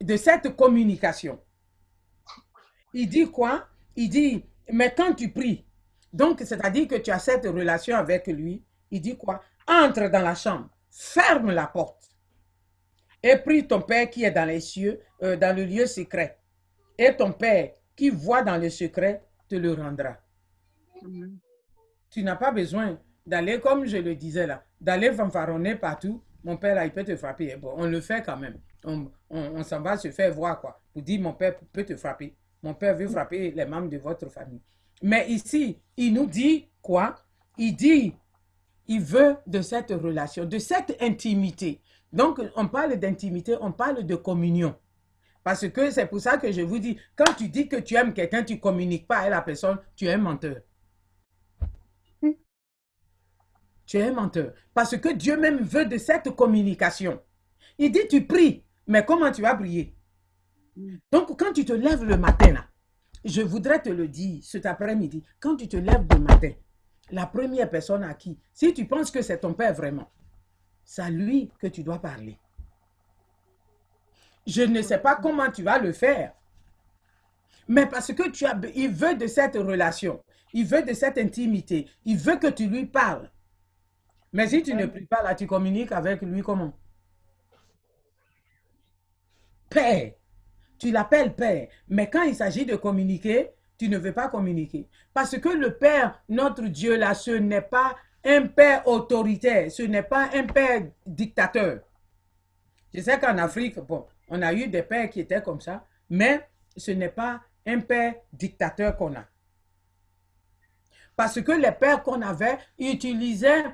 de cette communication. Il dit quoi? Il dit, mais quand tu pries, donc c'est-à-dire que tu as cette relation avec lui, il dit quoi? Entre dans la chambre, ferme la porte et prie ton Père qui est dans les cieux, euh, dans le lieu secret. Et ton Père qui voit dans le secret te le rendra. Tu n'as pas besoin d'aller, comme je le disais là, d'aller fanfaronner partout. Mon père, là, il peut te frapper. On le fait quand même. On, on, s'en va se faire voir, quoi. Pour dire, mon père peut te frapper. Mon père veut frapper les membres de votre famille. Mais ici, il nous dit quoi? Il dit, il veut de cette relation, de cette intimité. Donc, on parle d'intimité, on parle de communion. Parce que c'est pour ça que je vous dis, quand tu dis que tu aimes quelqu'un, tu ne communiques pas à la personne, tu es un menteur. Tu es un menteur. Parce que Dieu même veut de cette communication. Il dit, tu pries, mais comment tu vas prier? Donc, quand tu te lèves le matin, je voudrais te le dire cet après-midi, quand tu te lèves le matin, la première personne à qui, si tu penses que c'est ton père vraiment, c'est à lui que tu dois parler. Je ne sais pas comment tu vas le faire. Mais parce que tu as, il veut de cette relation, il veut de cette intimité, il veut que tu lui parles. Mais si tu ne pries pas là, tu communiques avec lui comment? Père. Tu l'appelles Père. Mais quand il s'agit de communiquer, tu ne veux pas communiquer. Parce que le Père, notre Dieu là, ce n'est pas un Père autoritaire, ce n'est pas un Père dictateur. Je sais qu'en Afrique, bon, on a eu des pères qui étaient comme ça, mais ce n'est pas un père dictateur qu'on a. Parce que les pères qu'on avait utilisaient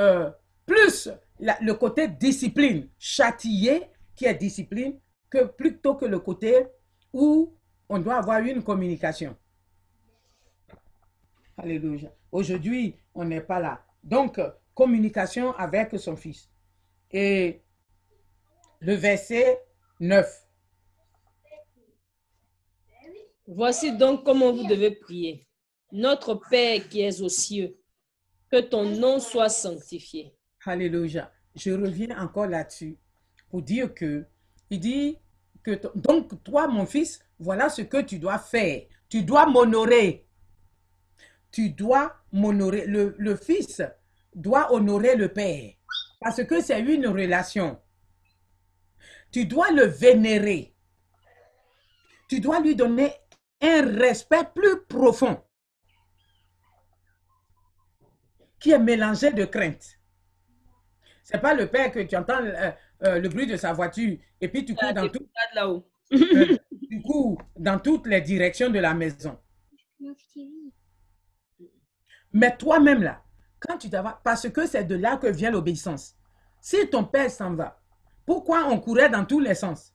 euh, plus le côté discipline, châtier, qui est discipline, que plutôt que le côté où on doit avoir une communication. Alléluia. Aujourd'hui, on n'est pas là. Donc, communication avec son fils. Et le verset 9. Voici donc comment vous devez prier. Notre Père qui es aux cieux, que ton nom soit sanctifié. Alléluia. Je reviens encore là-dessus pour dire que, il dit que, donc toi, mon fils, voilà ce que tu dois faire. Tu dois m'honorer. Tu dois m'honorer. Le, le fils doit honorer le Père parce que c'est une relation. Tu dois le vénérer. Tu dois lui donner un respect plus profond qui est mélangé de crainte. C'est pas le père que tu entends euh, euh, le bruit de sa voiture et puis tu cours dans tout, euh, tu cours dans toutes les directions de la maison. Mais toi-même là, quand tu t'as parce que c'est de là que vient l'obéissance. Si ton père s'en va, pourquoi on courait dans tous les sens?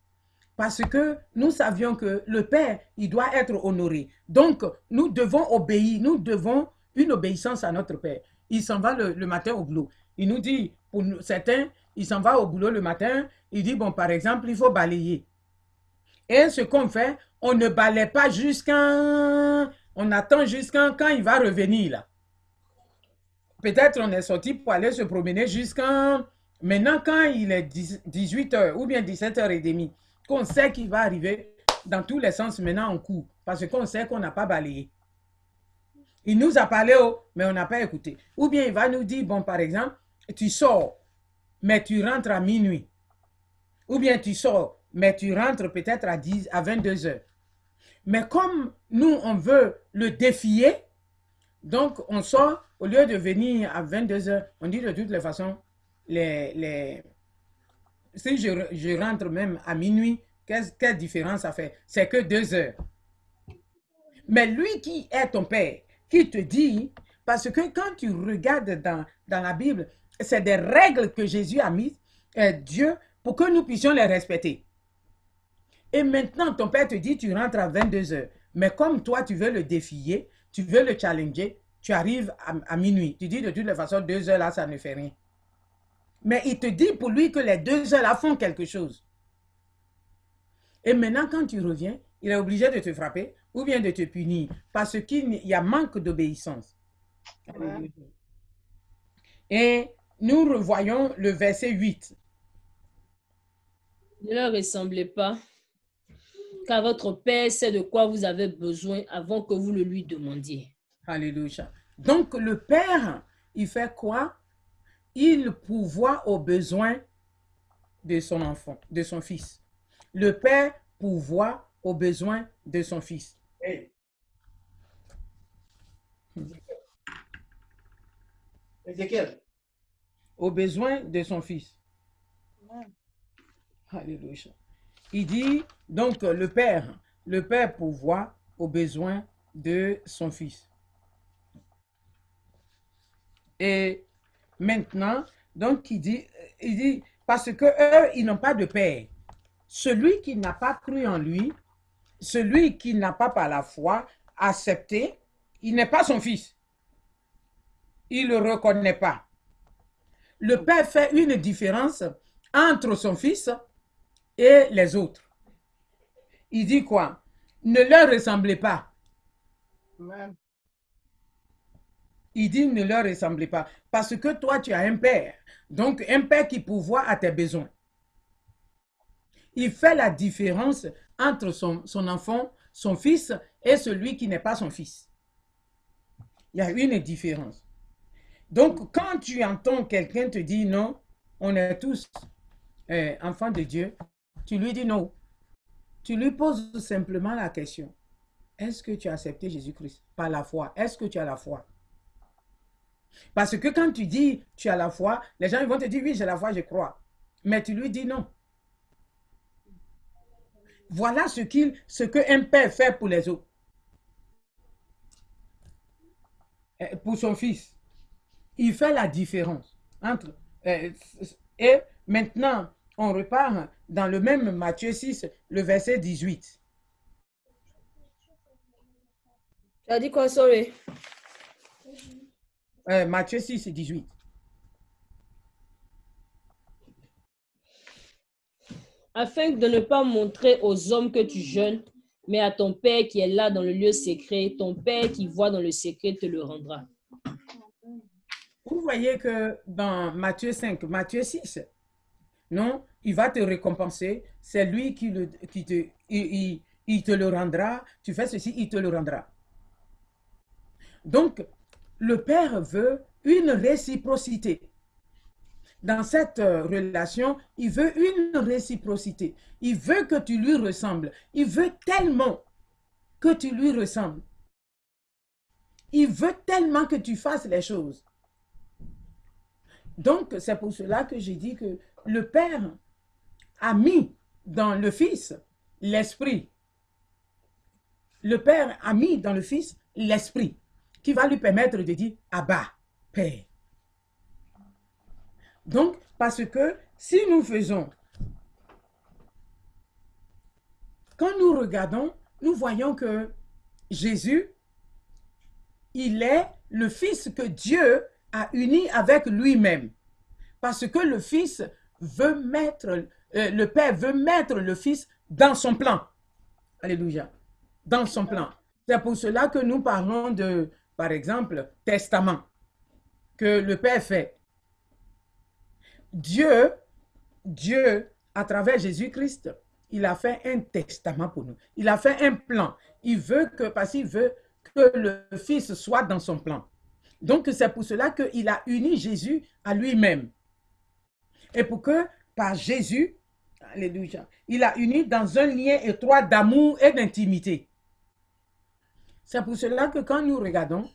Parce que nous savions que le Père, il doit être honoré. Donc, nous devons obéir, nous devons une obéissance à notre Père. Il s'en va le, matin au boulot. Il nous dit, pour certains, il s'en va au boulot le matin, il dit, bon, par exemple, il faut balayer. Et ce qu'on fait, on ne balaye pas jusqu'à... On attend jusqu'à quand il va revenir là. Peut-être on est sorti pour aller se promener jusqu'à Maintenant, quand il est 18h ou bien 17h30, qu'on sait qu'il va arriver dans tous les sens, maintenant on court. Parce qu'on sait qu'on n'a pas balayé. Il nous a parlé, oh, mais on n'a pas écouté. Ou bien il va nous dire, bon, par exemple, tu sors, mais tu rentres à minuit. Ou bien tu sors, mais tu rentres peut-être à, 10, à 22 heures. Mais comme nous, on veut le défier, donc on sort, au lieu de venir à 22 heures, on dit de toutes les façons, si je, je, rentre même à minuit, quelle, différence ça fait? C'est que deux heures. Mais lui qui est ton père, qui te dit, parce que quand tu regardes dans, dans la Bible, c'est des règles que Jésus a mises, euh, Dieu, pour que nous puissions les respecter. Et maintenant, ton père te dit, tu rentres à 22 heures. Mais comme toi, tu veux le défier, tu veux le challenger, tu arrives à, à minuit. Tu dis de toute façon, deux heures là, ça ne fait rien. Mais il te dit pour lui que les deux heures là font quelque chose. Et maintenant, quand tu reviens, il est obligé de te frapper ou bien de te punir parce qu'il y a manque d'obéissance. Et nous revoyons le verset 8. Ne leur ressemblez pas, car votre Père sait de quoi vous avez besoin avant que vous le lui demandiez. Alléluia. Donc le Père, il fait quoi? Il pourvoit aux besoins de son enfant, de son fils. Le Père pourvoit aux besoins de son fils. Ézéchiel. Aux besoins de son fils. Alléluia. Il dit donc le Père, le Père pourvoit aux besoins de son fils. Et maintenant, donc il dit, il dit parce que eux, ils n'ont pas de père. Celui qui n'a pas cru en lui, celui qui n'a pas par la foi accepté, il n'est pas son fils. Il ne le reconnaît pas. Le père fait une différence entre son fils et les autres. Il dit quoi? Ne leur ressemblez pas. Il dit ne leur ressemblez pas. Parce que toi, tu as un père. Donc, un père qui pourvoit à tes besoins. Il fait la différence entre son, enfant, son fils, et celui qui n'est pas son fils. Il y a une différence. Donc, quand tu entends quelqu'un te dire non, on est tous euh, enfants de Dieu, tu lui dis non. Tu lui poses simplement la question. Est-ce que tu as accepté Jésus-Christ? Par la foi? Est-ce que tu as la foi? Parce que quand tu dis tu as la foi, les gens vont te dire oui, j'ai la foi, je crois. Mais tu lui dis non. Voilà ce qu'il, ce que un père fait pour les autres. Euh, Pour son fils. Il fait la différence entre. euh, et maintenant, on repart dans le même Matthieu 6, le verset 18. Tu as dit quoi, sorry? Euh, Matthieu 6, 18. Afin de ne pas montrer aux hommes que tu jeûnes, mais à ton Père qui est là dans le lieu secret, ton Père qui voit dans le secret te le rendra. Vous voyez que dans Matthieu 5, Matthieu 6, non, il va te récompenser. C'est lui qui, le, qui te, te le rendra. Tu fais ceci, il te le rendra. Donc, le Père veut une réciprocité. Dans cette euh, relation, il veut une réciprocité. Il veut que tu lui ressembles. Il veut tellement que tu lui ressembles. Il veut tellement que tu fasses les choses. Donc, c'est pour cela que j'ai dit que le Père a mis dans le Fils l'Esprit. Le Père a mis dans le Fils l'Esprit qui va lui permettre de dire Abba, Père. Donc, parce que si nous faisons, quand nous regardons, nous voyons que Jésus, il est le Fils que Dieu a uni avec lui-même. Parce que le Fils veut mettre, euh, le Père veut mettre le Fils dans son plan. Alléluia. Dans son plan. C'est pour cela que nous parlons de, par exemple, testament que le Père fait. Dieu, Dieu, à travers Jésus-Christ, il a fait un testament pour nous. Il a fait un plan. Il veut que, parce qu'il veut que le Fils soit dans son plan. Donc, c'est pour cela qu'il a uni Jésus à lui-même. Et pour que, par Jésus, Alléluia, il a uni dans un lien étroit d'amour et d'intimité. C'est pour cela que quand nous regardons,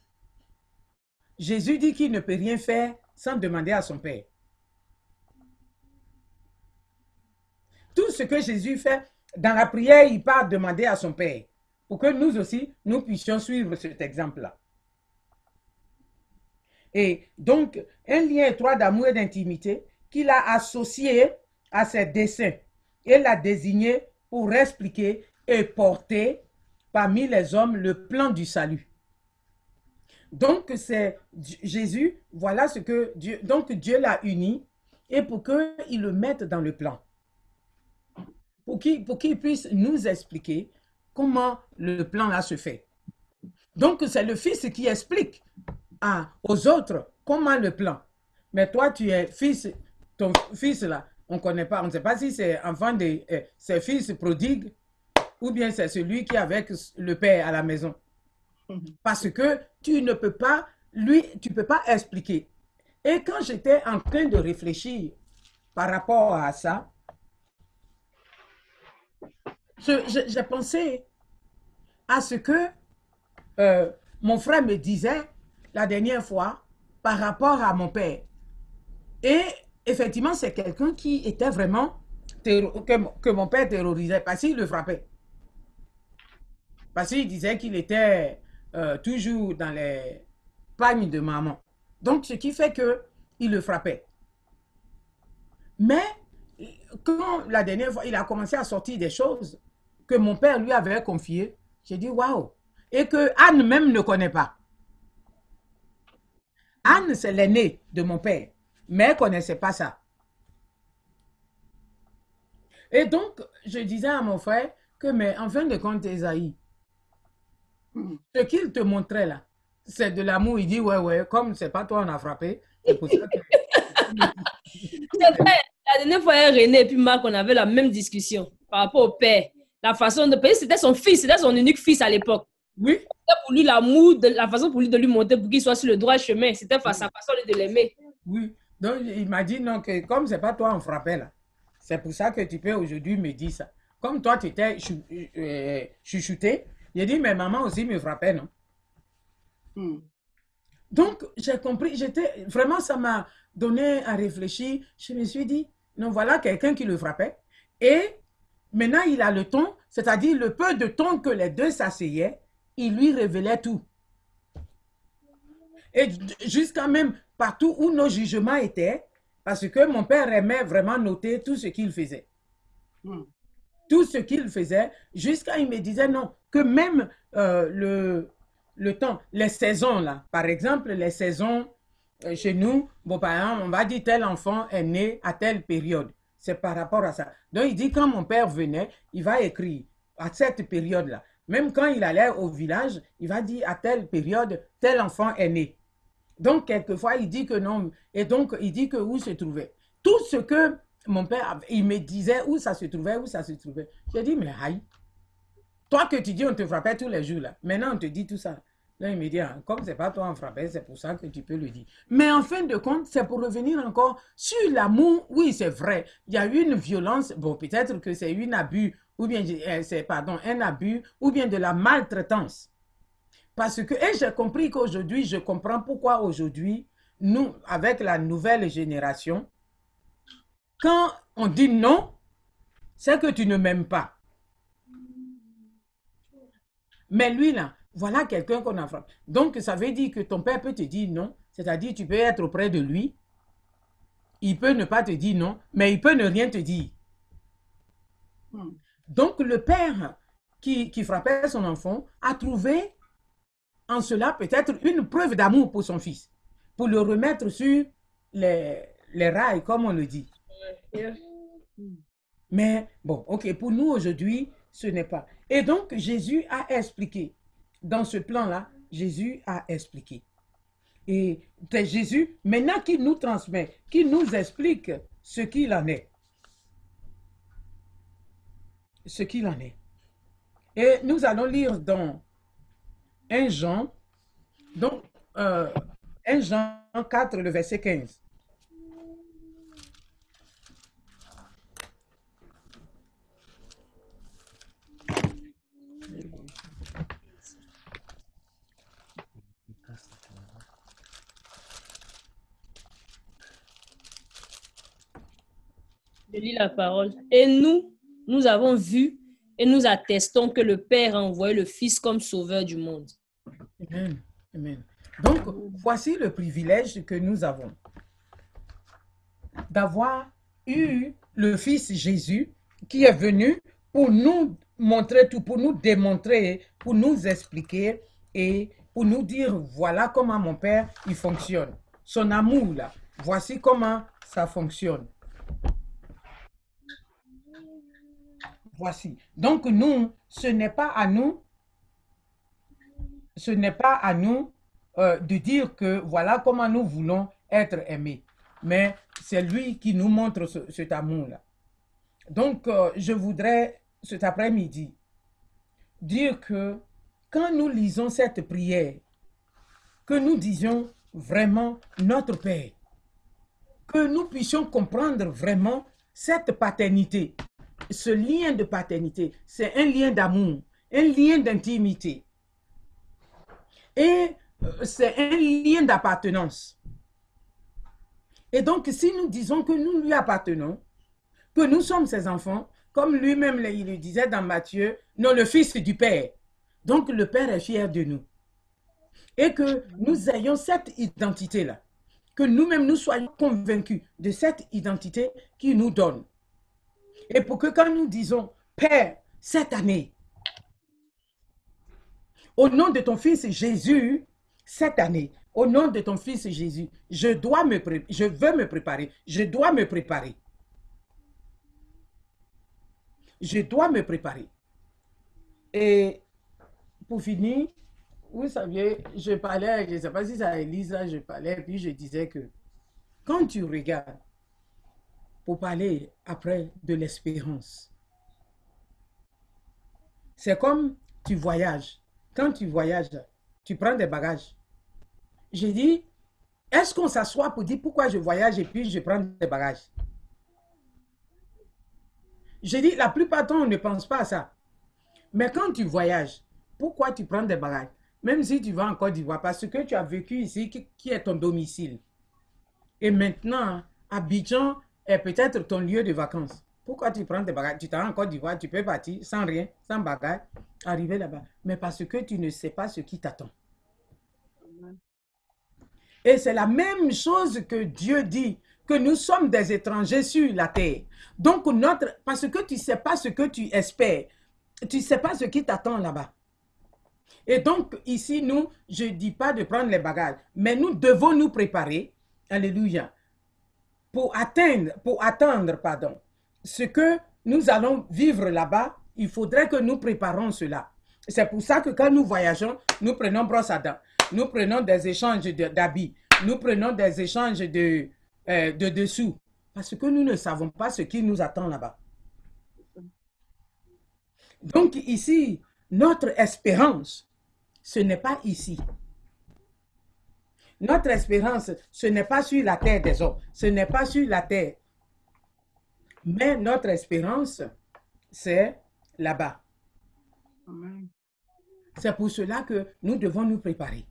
Jésus dit qu'il ne peut rien faire sans demander à son Père. Tout ce que Jésus fait dans la prière, il part demander à son Père pour que nous aussi, nous puissions suivre cet exemple-là. Et donc, un lien étroit d'amour et d'intimité qu'il a associé à ses desseins et l'a désigné pour expliquer et porter parmi les hommes le plan du salut. Donc, c'est Jésus, voilà ce que Dieu, donc Dieu l'a uni et pour qu'il le mette dans le plan. Pour qu'il pour qu'il puisse nous expliquer comment le plan là se fait. Donc, c'est le Fils qui explique à- aux autres comment le plan. Mais toi, tu es fils, ton fils là, on ne connaît pas, on ne sait pas si c'est enfant de euh, c'est fils prodigue ou bien c'est celui qui est avec le père à la maison. *laughs* Parce que tu ne peux pas, lui, tu peux pas expliquer. Et quand j'étais en train de réfléchir par rapport à ça, j'ai pensé à ce que euh, mon frère me disait la dernière fois par rapport à mon père. Et effectivement, c'est quelqu'un qui était vraiment que, mon- que mon père terrorisait parce qu'il le frappait. Parce qu'il disait qu'il était euh, toujours dans les pagnes de maman. Donc, ce qui fait que il le frappait. Mais quand la dernière fois, il a commencé à sortir des choses que mon père lui avait confiées, j'ai dit waouh! Et que Anne même ne connaît pas. Anne, c'est l'aînée de mon père, mais elle ne connaissait pas ça. Et donc, je disais à mon frère que, mais en fin de compte, Esaïe, ce qu'il te montrait là, c'est de l'amour. Il dit, ouais, ouais, comme c'est pas toi, on a frappé. C'est que. C'est vrai, la dernière fois, René et puis Marc, on avait la même discussion par rapport au père. La façon de payer, c'était son fils, c'était son unique fils à l'époque. Oui, C'était pour lui l'amour, la façon pour lui de lui montrer pour qu'il soit sur le droit chemin. C'était sa façon de l'aimer. oui. Donc, il m'a dit, non, que comme c'est pas toi, on frappait là. C'est pour ça que tu peux aujourd'hui me dire ça. Comme toi, tu étais chou- euh, chuchoté, il a dit, mais maman aussi me frappait, non? Hmm. Donc, j'ai compris, j'étais, vraiment, ça m'a donné à réfléchir. Je me suis dit, non, voilà quelqu'un qui le frappait. Et maintenant, il a le ton, c'est-à-dire le peu de temps que les deux s'asseyaient, il lui révélait tout. Et jusqu'à même partout où nos jugements étaient, parce que mon père aimait vraiment noter tout ce qu'il faisait Hmm. tout ce qu'il faisait, jusqu'à il me disait non, que même euh, le, le temps, les saisons là, par exemple, les saisons euh, chez nous, bon, par exemple, on va dire tel enfant est né à telle période. C'est par rapport à ça. Donc, il dit quand mon père venait, il va écrire à cette période-là. Même quand il allait au village, il va dire à telle période, tel enfant est né. Donc, quelquefois, il dit que non. Et donc, il dit que où se trouvait. Tout ce que mon père, il me disait où ça se trouvait, où ça se trouvait. J'ai dit, mais aïe. Toi que tu dis, on te frappait tous les jours là. Maintenant, on te dit tout ça. Là, il me dit, ah, comme c'est pas toi on frappait, c'est pour ça que tu peux le dire. Mais en fin de compte, c'est pour revenir encore sur l'amour. Oui, c'est vrai. Il y a eu une violence. Bon, peut-être que c'est un abus, ou bien euh, c'est, pardon, un abus, ou bien de la maltraitance. Parce que, et j'ai compris qu'aujourd'hui, je comprends pourquoi aujourd'hui, nous, avec la nouvelle génération, quand on dit non, c'est que tu ne m'aimes pas. Mais lui, là, voilà quelqu'un qu'on a frappé. Donc, ça veut dire que ton père peut te dire non, c'est-à-dire tu peux être auprès de lui, il peut ne pas te dire non, mais il peut ne rien te dire. Hmm. Donc, le père qui, qui frappait son enfant a trouvé en cela peut-être une preuve d'amour pour son fils, pour le remettre sur les, les rails, comme on le dit. Mais bon, ok, pour nous aujourd'hui, ce n'est pas. Et donc, Jésus a expliqué. Dans ce plan-là, Jésus a expliqué. Et c'est Jésus, maintenant, qui nous transmet, qui nous explique ce qu'il en est. Ce qu'il en est. Et nous allons lire dans 1 Jean, donc euh, 1 Jean 4, le verset 15. Je lis la parole. Et nous, nous avons vu et nous attestons que le Père a envoyé le Fils comme sauveur du monde. Amen. Donc, voici le privilège que nous avons d'avoir eu le Fils Jésus qui est venu pour nous montrer tout, pour nous démontrer, pour nous expliquer et pour nous dire voilà comment mon Père il fonctionne. Son amour là, voici comment ça fonctionne. Voici. Donc nous, ce n'est pas à nous ce n'est pas à nous euh, de dire que voilà comment nous voulons être aimés. mais c'est lui qui nous montre ce- cet amour-là. Donc, euh, je voudrais cet après-midi dire que quand nous lisons cette prière, que nous disions vraiment notre Père, que nous puissions comprendre vraiment cette paternité, ce lien de paternité, c'est un lien d'amour, un lien d'intimité. Et euh, c'est un lien d'appartenance. Et donc, si nous disons que nous lui appartenons, que nous sommes ses enfants, comme lui-même il le disait dans Matthieu, non, le Fils du Père. Donc, le Père est fier de nous. Et que nous ayons cette identité-là. Que nous-mêmes nous soyons convaincus de cette identité qu'il nous donne. Et pour que quand nous disons, Père, cette année, au nom de ton Fils Jésus, cette année, au nom de ton Fils Jésus, je dois me je veux me préparer, je dois me préparer. Je dois me préparer. Et pour finir, vous saviez, je parlais, je ne sais pas si à Elisa, je parlais, puis je disais que quand tu regardes, pour parler après de l'espérance, c'est comme tu voyages. Quand tu voyages, tu prends des bagages. J'ai dit, est-ce qu'on s'assoit pour dire pourquoi je voyage et puis je prends des bagages? J'ai dit, la plupart du temps, on ne pense pas à ça. Mais quand tu voyages, pourquoi tu prends des bagages? Même si tu vas en Côte d'Ivoire, parce que tu as vécu ici, qui, est ton domicile? Et maintenant, Abidjan est peut-être ton lieu de vacances. Pourquoi tu prends des bagages? Tu t'en en Côte d'Ivoire, tu peux partir sans rien, sans bagages, arriver là-bas. Mais parce que tu ne sais pas ce qui t'attend. Et c'est la même chose que Dieu dit, que nous sommes des étrangers sur la terre. Donc, notre, parce que tu ne sais pas ce que tu espères, tu ne sais pas ce qui t'attend là-bas. Et donc, ici, nous, je ne dis pas de prendre les bagages, mais nous devons nous préparer, alléluia, pour atteindre, pour attendre, pardon, ce que nous allons vivre là-bas, il faudrait que nous préparons cela. C'est pour ça que quand nous voyageons, nous prenons brosse à dents, nous prenons des échanges d'habits, nous prenons des échanges de, euh, de dessous, parce que nous ne savons pas ce qui nous attend là-bas. Donc ici, notre espérance, ce n'est pas ici. Notre espérance, ce n'est pas sur la terre des hommes, ce n'est pas sur la terre. Mais notre espérance, c'est là-bas. C'est pour cela que nous devons nous préparer.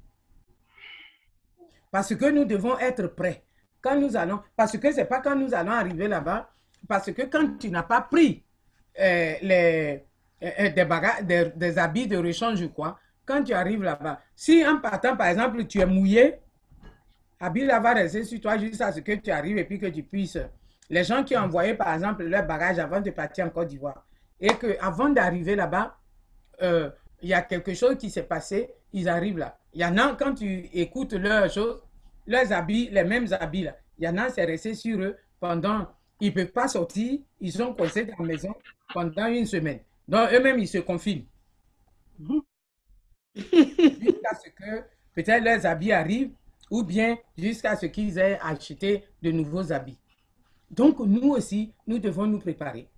Parce que nous devons être prêts. Quand nous allons, parce que c'est pas quand nous allons arriver là-bas, parce que quand tu n'as pas pris euh, les, euh, euh, des, bagages, des, des habits de rechange ou quoi, quand tu arrives là-bas, si en partant, par exemple, tu es mouillé, habit là va rester sur toi jusqu'à ce que tu arrives et puis que tu puisses. Les gens qui ont envoyé, par exemple, leurs bagages avant de partir en Côte d'Ivoire, et qu'avant d'arriver là-bas, euh, il y a quelque chose qui s'est passé, ils arrivent là. Il y en a, quand tu écoutes leurs choses, leurs habits, les mêmes habits là, il y en a, c'est resté sur eux pendant, ils ne peuvent pas sortir, ils sont coincés dans la maison pendant une semaine. Donc eux-mêmes, ils se confinent. Jusqu'à ce que peut-être leurs habits arrivent, ou bien jusqu'à ce qu'ils aient acheté de nouveaux habits. Donc nous aussi, nous devons nous préparer.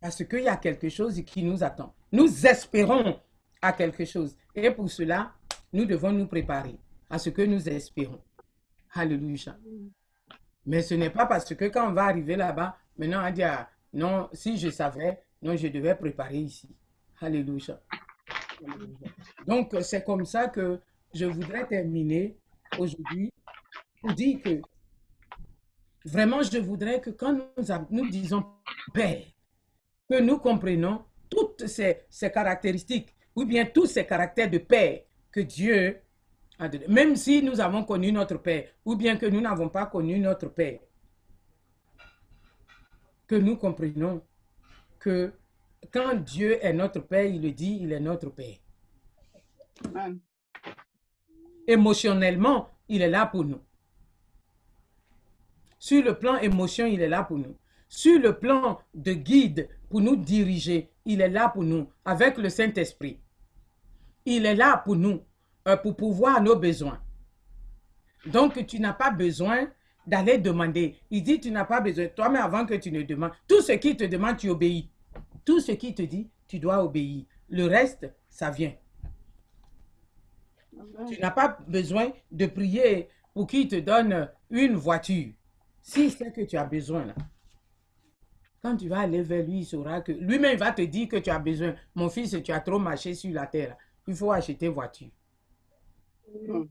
Parce qu'il y a quelque chose qui nous attend. Nous espérons à quelque chose. Et pour cela, nous devons nous préparer à ce que nous espérons. Alléluia. Mais ce n'est pas parce que quand on va arriver là-bas, maintenant on dit, ah, non, si je savais, non, je devais préparer ici. Alléluia. Donc, c'est comme ça que je voudrais terminer aujourd'hui pour dire que vraiment, je voudrais que quand nous, nous disons Père, que nous comprenons toutes ces, ces caractéristiques, ou bien tous ces caractères de Père que Dieu a donné. Même si nous avons connu notre Père, ou bien que nous n'avons pas connu notre Père, que nous comprenons que quand Dieu est notre Père, il le dit, il est notre Père. Amen. Émotionnellement, il est là pour nous. Sur le plan émotion, il est là pour nous. Sur le plan de guide, pour nous diriger, il est là pour nous, avec le Saint-Esprit. Il est là pour nous, euh, pour pouvoir nos besoins. Donc, tu n'as pas besoin d'aller demander. Il dit, tu n'as pas besoin. Toi, mais avant que tu ne demandes, tout ce qu'il te demande, tu obéis. Tout ce qu'il te dit, tu dois obéir. Le reste, ça vient. Tu n'as pas besoin de prier pour qu'il te donne une voiture. Si c'est que tu as besoin, là. Quand tu vas aller vers lui, il saura que lui-même va te dire que tu as besoin. Mon fils, tu as trop marché sur la terre. Il faut acheter voiture. Mm.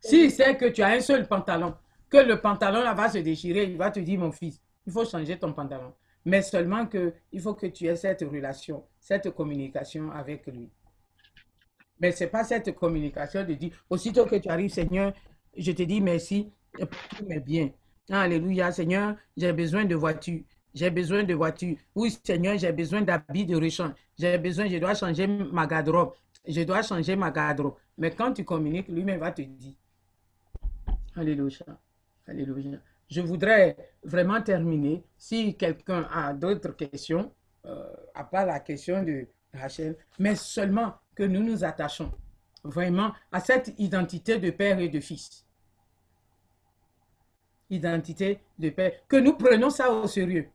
Si c'est que tu as un seul pantalon, que le pantalon là va se déchirer, il va te dire, mon fils, il faut changer ton pantalon. Mais seulement que il faut que tu aies cette relation, cette communication avec lui. Mais ce n'est pas cette communication de dire, aussitôt que tu arrives, Seigneur, je te dis merci, et tout m'est bien. Alléluia, Seigneur, j'ai besoin de voiture. J'ai besoin de voiture. Oui, Seigneur, j'ai besoin d'habits de rechange. J'ai besoin, je dois changer ma garde-robe. Je dois changer ma garde-robe. Mais quand tu communiques, lui-même va te dire. Alléluia. Alléluia. Je voudrais vraiment terminer. Si quelqu'un a d'autres questions, euh, à part la question de Rachel, mais seulement que nous nous attachons vraiment à cette identité de père et de fils. Identité de père. Que nous prenons ça au sérieux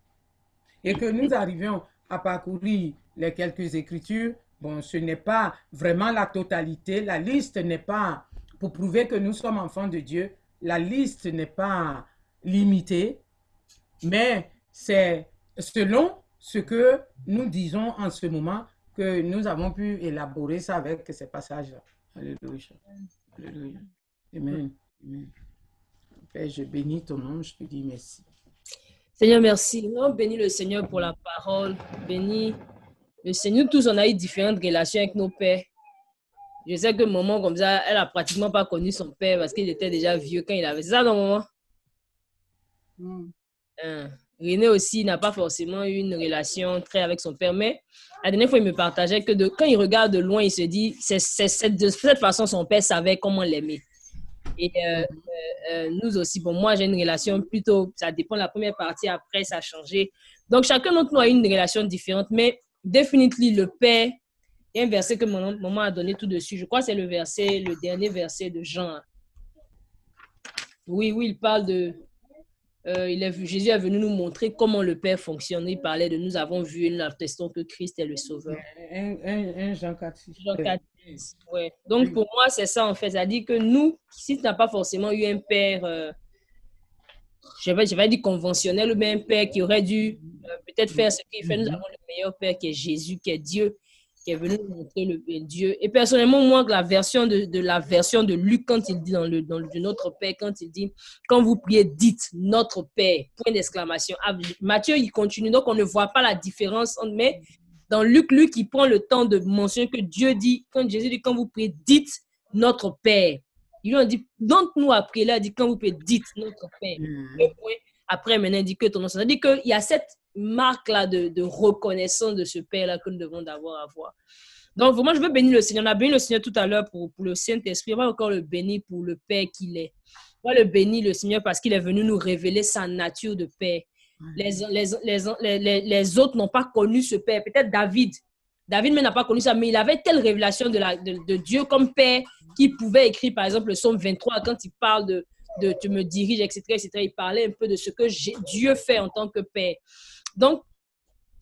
et que nous arrivions à parcourir les quelques écritures. Bon, ce n'est pas vraiment la totalité. La liste n'est pas pour prouver que nous sommes enfants de Dieu. La liste n'est pas limitée, mais c'est selon ce que nous disons en ce moment que nous avons pu élaborer ça avec ces passages-là. Alléluia. Alléluia. Amen. Amen. Père, je bénis ton nom, je te dis merci. Seigneur, merci. Non, bénis le Seigneur pour la parole. Bénis le Seigneur. Tous, on a eu différentes relations avec nos pères. Je sais que maman, comme ça, elle a pratiquement pas connu son père parce qu'il était déjà vieux quand il avait ça, non, maman? Mm. Hein. René aussi n'a pas forcément eu une relation très avec son père, mais la dernière fois, il me partageait que quand il regarde de loin, il se dit, de cette façon, son père savait comment l'aimer. Et euh, euh, euh, nous aussi, bon, moi, j'ai une relation plutôt, ça dépend de la première partie, après, ça a changé. Donc, chacun d'entre nous a une relation différente, mais définitivement, le père, il y a un verset que mon maman a donné tout dessus. Je crois que c'est le verset, le dernier verset de Jean. Oui, oui, il parle de. Euh, il est, Jésus est venu nous montrer comment le Père fonctionne. Il parlait de nous avons vu et nous attestons que Christ est le Sauveur. Un, un, un Jean 4, six. Jean 4, Ouais. Donc, pour moi, c'est ça, en fait. C'est-à-dire que nous, si tu n'as pas forcément eu un père, euh, je vais, je vais dire conventionnel, ou bien un père qui aurait dû euh, peut-être faire ce qu'il fait, nous avons le meilleur père qui est Jésus, qui est Dieu, qui est venu nous montrer le Dieu. Et personnellement, moi, la version de, de la version de Luc, quand il dit dans le, dans le de notre Père, quand il dit, quand vous priez, dites notre Père, point d'exclamation. Ah, Matthieu, il continue, donc on ne voit pas la différence, mais dans Luc, Luc, il prend le temps de mentionner que Dieu dit, quand Jésus dit, quand vous priez, dites notre Père. Il lui a dit, donc nous prier là, dit, quand vous priez, dites notre Père. Points. Après, maintenant, il dit que ton nom. C'est-à-dire qu'il y a cette marque-là de, de reconnaissance de ce Père-là que nous devons d'avoir à voir. Donc, vraiment, je veux bénir le Seigneur. On a béni le Seigneur tout à l'heure pour, pour le Saint-Esprit. On va encore le bénir pour le Père qu'il est. On va le bénir, le Seigneur, parce qu'il est venu nous révéler sa nature de Père. Les, les, les, les, autres n'ont pas connu ce Père. Peut-être David. David n'a pas connu ça, mais il avait telle révélation de, la, de, de Dieu comme Père qu'il pouvait écrire, par exemple, le psaume 23, quand il parle de, de tu me diriges, etc., etc. Il parlait un peu de ce que Dieu fait en tant que Père. Donc,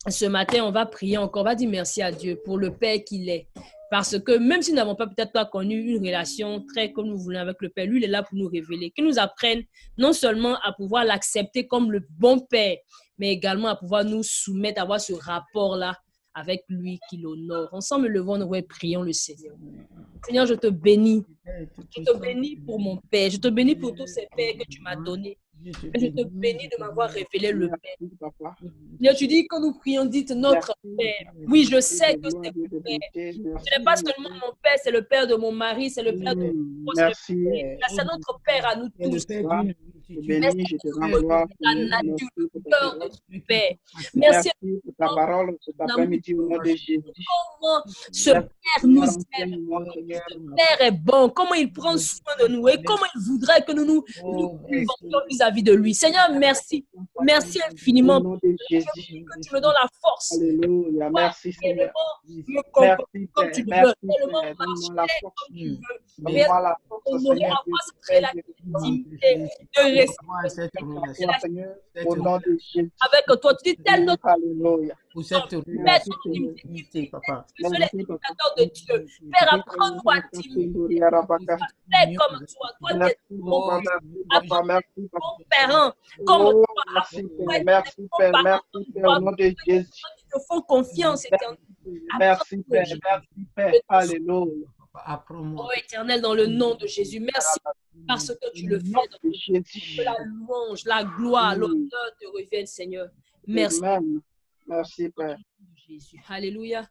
ce matin, on va prier encore, on va dire merci à Dieu pour le Père qu'il est. Parce que même si nous n'avons pas peut-être pas connu une relation très comme nous voulons avec le Père, lui, il est là pour nous révéler, qu'il nous apprenne non seulement à pouvoir l'accepter comme le bon Père, mais également à pouvoir nous soumettre, avoir ce rapport-là avec lui qui l'honore. Ensemble, levons-nous et prions le Seigneur. Seigneur, je te bénis. Je te bénis pour mon Père. Je te bénis pour tous ces pères que tu m'as donnés. Je te bénis de m'avoir révélé le Père. Tu dis quand nous prions, dites notre. Père. Oui, je sais que c'est mon Père. Ce n'est pas seulement mon Père, c'est le Père de mon mari, c'est le Père de Mm, c'est. Là, C'est notre Père à nous tous. Merci la nature, Merci pour ta cœur de grâce. ton Père. Merci. Merci Merci pour ta parole au nom de Jésus. comment ce Père nous aime. Seigneur. Père est bon, comment il prend soin de nous et comment il voudrait que nous nous, nous Oh, comportions vis-à-vis de lui. Seigneur, merci. Merci infiniment que tu me donnes la force. Alléluia. Merci, Seigneur. Merci, comme tu le veux. Merci, Tellement marcher comme tu veux. La force, intimité, de respect Moi, cette relation, Toi, Seigneur, au nom de Jésus. avec toi. Tu dis tel notre Alléluia. Père, ton Seigneur. intimité, papa. Merci, Papa. l'éducateur de Dieu. Père, apprends-nous à t'imiter. Fais comme toi. Toi, tu es Papa. Merci, parent. Comme Oh, toi. merci, Père. Merci, Père. Merci, Père. Au nom de Jésus. Ils te font confiance, éternel. Merci, Père. Merci, Père. Alléluia. Apprends-moi. Oh, éternel, dans le nom de Jésus. Merci parce que tu le fais. Dans de Jésus. que la louange, la gloire, l'honneur te reviennent, Seigneur. Merci. Amen. Merci, Père. Jésus. Alléluia.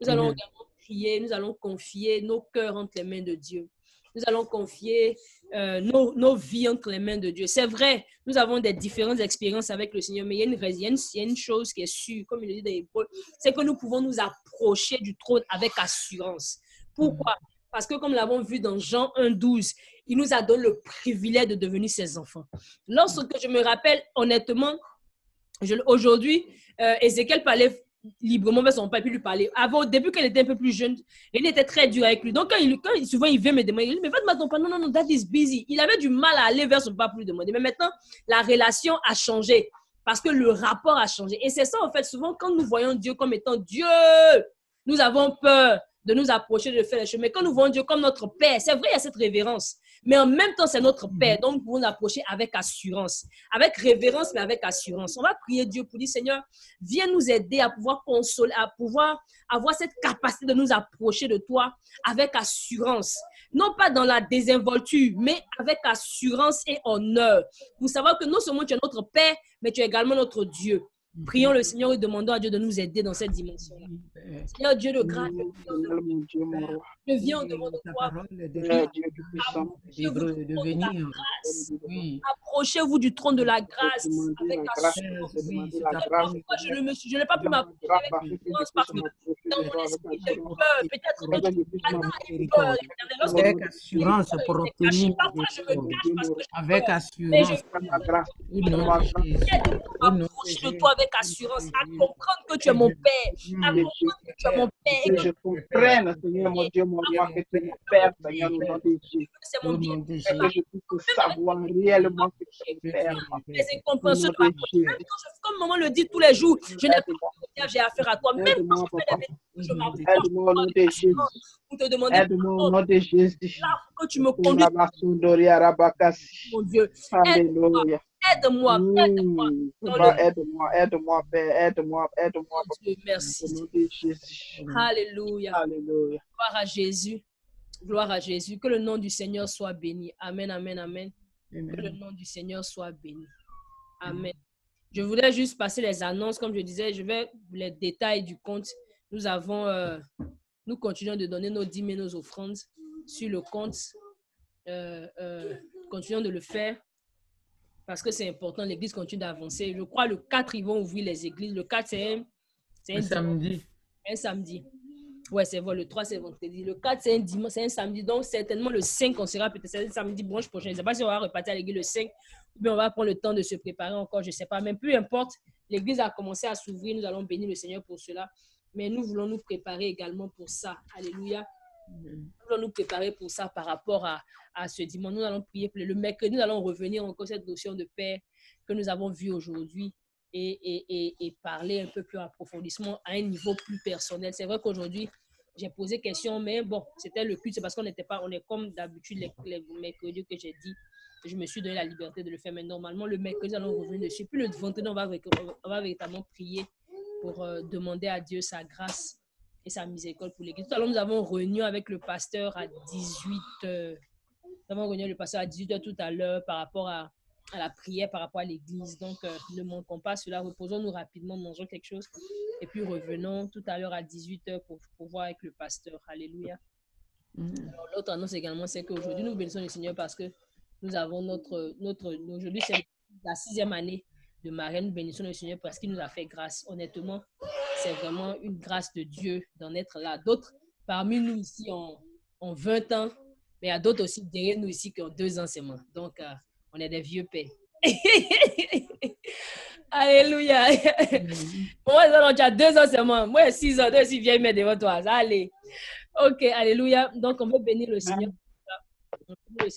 Nous allons également prier, nous allons confier nos cœurs entre les mains de Dieu. Nous allons confier euh, nos, nos vies entre les mains de Dieu. C'est vrai, nous avons des différentes expériences avec le Seigneur, mais il y a une, il y a une, il y a une chose qui est sûre, comme il le dit dans Hébreu, c'est que nous pouvons nous approcher du trône avec assurance. Pourquoi? Parce que comme l'avons vu dans Jean 1,12, il nous a donné le privilège de devenir ses enfants. Lorsque je me rappelle honnêtement, aujourd'hui, euh, Ézéchiel parlait librement avec son père, puis lui parler. Avant, au début, quand il était un peu plus jeune, il était très dur avec lui. Donc, souvent il vient me demander, il dit, mais va demander ton père. Non, non, non, that is busy. Il avait du mal à aller vers son père pour lui demander. Mais maintenant, la relation a changé parce que le rapport a changé. Et c'est ça, en fait, souvent, quand nous voyons Dieu comme étant Dieu, nous avons peur de nous approcher, de faire les choses. Mais quand nous voyons Dieu comme notre Père, c'est vrai, il y a cette révérence. Mais en même temps, c'est notre Père. Donc, nous pouvons nous approcher avec assurance, avec révérence, mais avec assurance. On va prier Dieu pour dire, Seigneur, viens nous aider à pouvoir consoler, à pouvoir avoir cette capacité de nous approcher de toi avec assurance. Non pas dans la désinvolture, mais avec assurance et honneur. Pour savoir que non seulement tu es notre Père, mais tu es également notre Dieu. Prions le Seigneur et demandons à Dieu de nous aider dans cette dimension-là. Seigneur Dieu de grâce, je viens au devant de toi. Approchez-vous du trône de la grâce avec la je ne je n'ai pas pu m'approcher avec assurance parce que dans mon esprit, j'ai peur. Peut-être que tu Avec assurance pour obtenir avec assurance. la grâce. Au nom de toi avec assurance, à comprendre que tu es mon Père, à comprendre que tu es mon Père et Que je comprenne, Seigneur, mon Dieu, mon roi, que tu es mon Père, Seigneur, au nom de Jésus. c'est mon bien. que je puisse savoir réellement que tu es mon Père. Les incompréhensions de ma comme maman le dit tous les jours, je n'ai pas de j'ai affaire à toi. Même quand Aide-moi, je fais des bêtises, je m'approche Aide-moi au nom de Jésus. pour te demander Aide-moi au nom de Jésus. là que tu me conduis, mon Dieu. Alléluia. Aide-moi, aide-moi. Papa, le- Aide-moi, aide-moi, Père, aide-moi, aide-moi. Merci. Alléluia. Gloire à Jésus. Gloire à Jésus. Que le nom du Seigneur soit béni. Amen, amen, amen. Que le nom du Seigneur soit béni. Amen. Je voulais juste passer les annonces. Comme je disais, je vais les détails du compte. Nous avons, euh, nous continuons de donner nos dîmes et nos offrandes sur le compte. Euh, euh, continuons de le faire parce que c'est important. L'église continue d'avancer. Je crois le 4, ils vont ouvrir les églises. Le 4, c'est un, un Un dimanche samedi. un samedi. Ouais, c'est vrai, le 3, c'est vendredi. Le 4, c'est un dimanche, c'est un samedi. Donc, certainement, le 5, on sera peut-être samedi branche prochain. Je ne sais pas si on va repartir à l'église le 5 ou bien on va prendre le temps de se préparer encore, je ne sais pas. Mais peu importe, l'église a commencé à s'ouvrir. Nous allons bénir le Seigneur pour cela. Mais nous voulons nous préparer également pour ça. Alléluia. Nous voulons nous préparer pour ça par rapport à, à ce dimanche. Nous allons prier pour le mercredi. Nous allons revenir encore cette notion de paix que nous avons vue aujourd'hui et, et, et, et parler un peu plus en approfondissement à un niveau plus personnel. C'est vrai qu'aujourd'hui, j'ai posé question, mais bon, c'était le culte, c'est parce qu'on n'était pas, on est comme d'habitude les, les mercredis que j'ai dit. Je me suis donné la liberté de le faire, mais normalement, le mercredi, nous allons revenir dessus. Puis le vendredi, on va, on va véritablement prier pour euh, demander à Dieu sa grâce et sa miséricorde pour l'Église. Tout à l'heure, nous avons réuni avec le pasteur à 18 heures. Nous avons réuni avec le pasteur à 18 heures tout à l'heure par rapport à, à la prière, par rapport à l'Église. Donc, euh, ne manquons pas cela. Reposons-nous rapidement, mangeons quelque chose. Et puis, revenons tout à l'heure à 18 heures pour, pour voir avec le pasteur. Alléluia. Mm. Alors, l'autre annonce également, c'est qu'aujourd'hui, nous bénissons le Seigneur parce que Nous avons notre, notre, aujourd'hui, c'est la sixième année de marraine. Bénissons le Seigneur parce qu'il nous a fait grâce. Honnêtement, c'est vraiment une grâce de Dieu d'en être là. D'autres parmi nous ici ont, ont 20 ans, mais il y a d'autres aussi derrière nous ici qui ont deux ans seulement. Donc, euh, on est des vieux pères. *laughs* Alléluia. Moi, tu as deux ans seulement. Moi, six ans. Toi aussi, viens mettre devant toi. Allez. Ok, Alléluia. Donc, on veut bénir le Seigneur.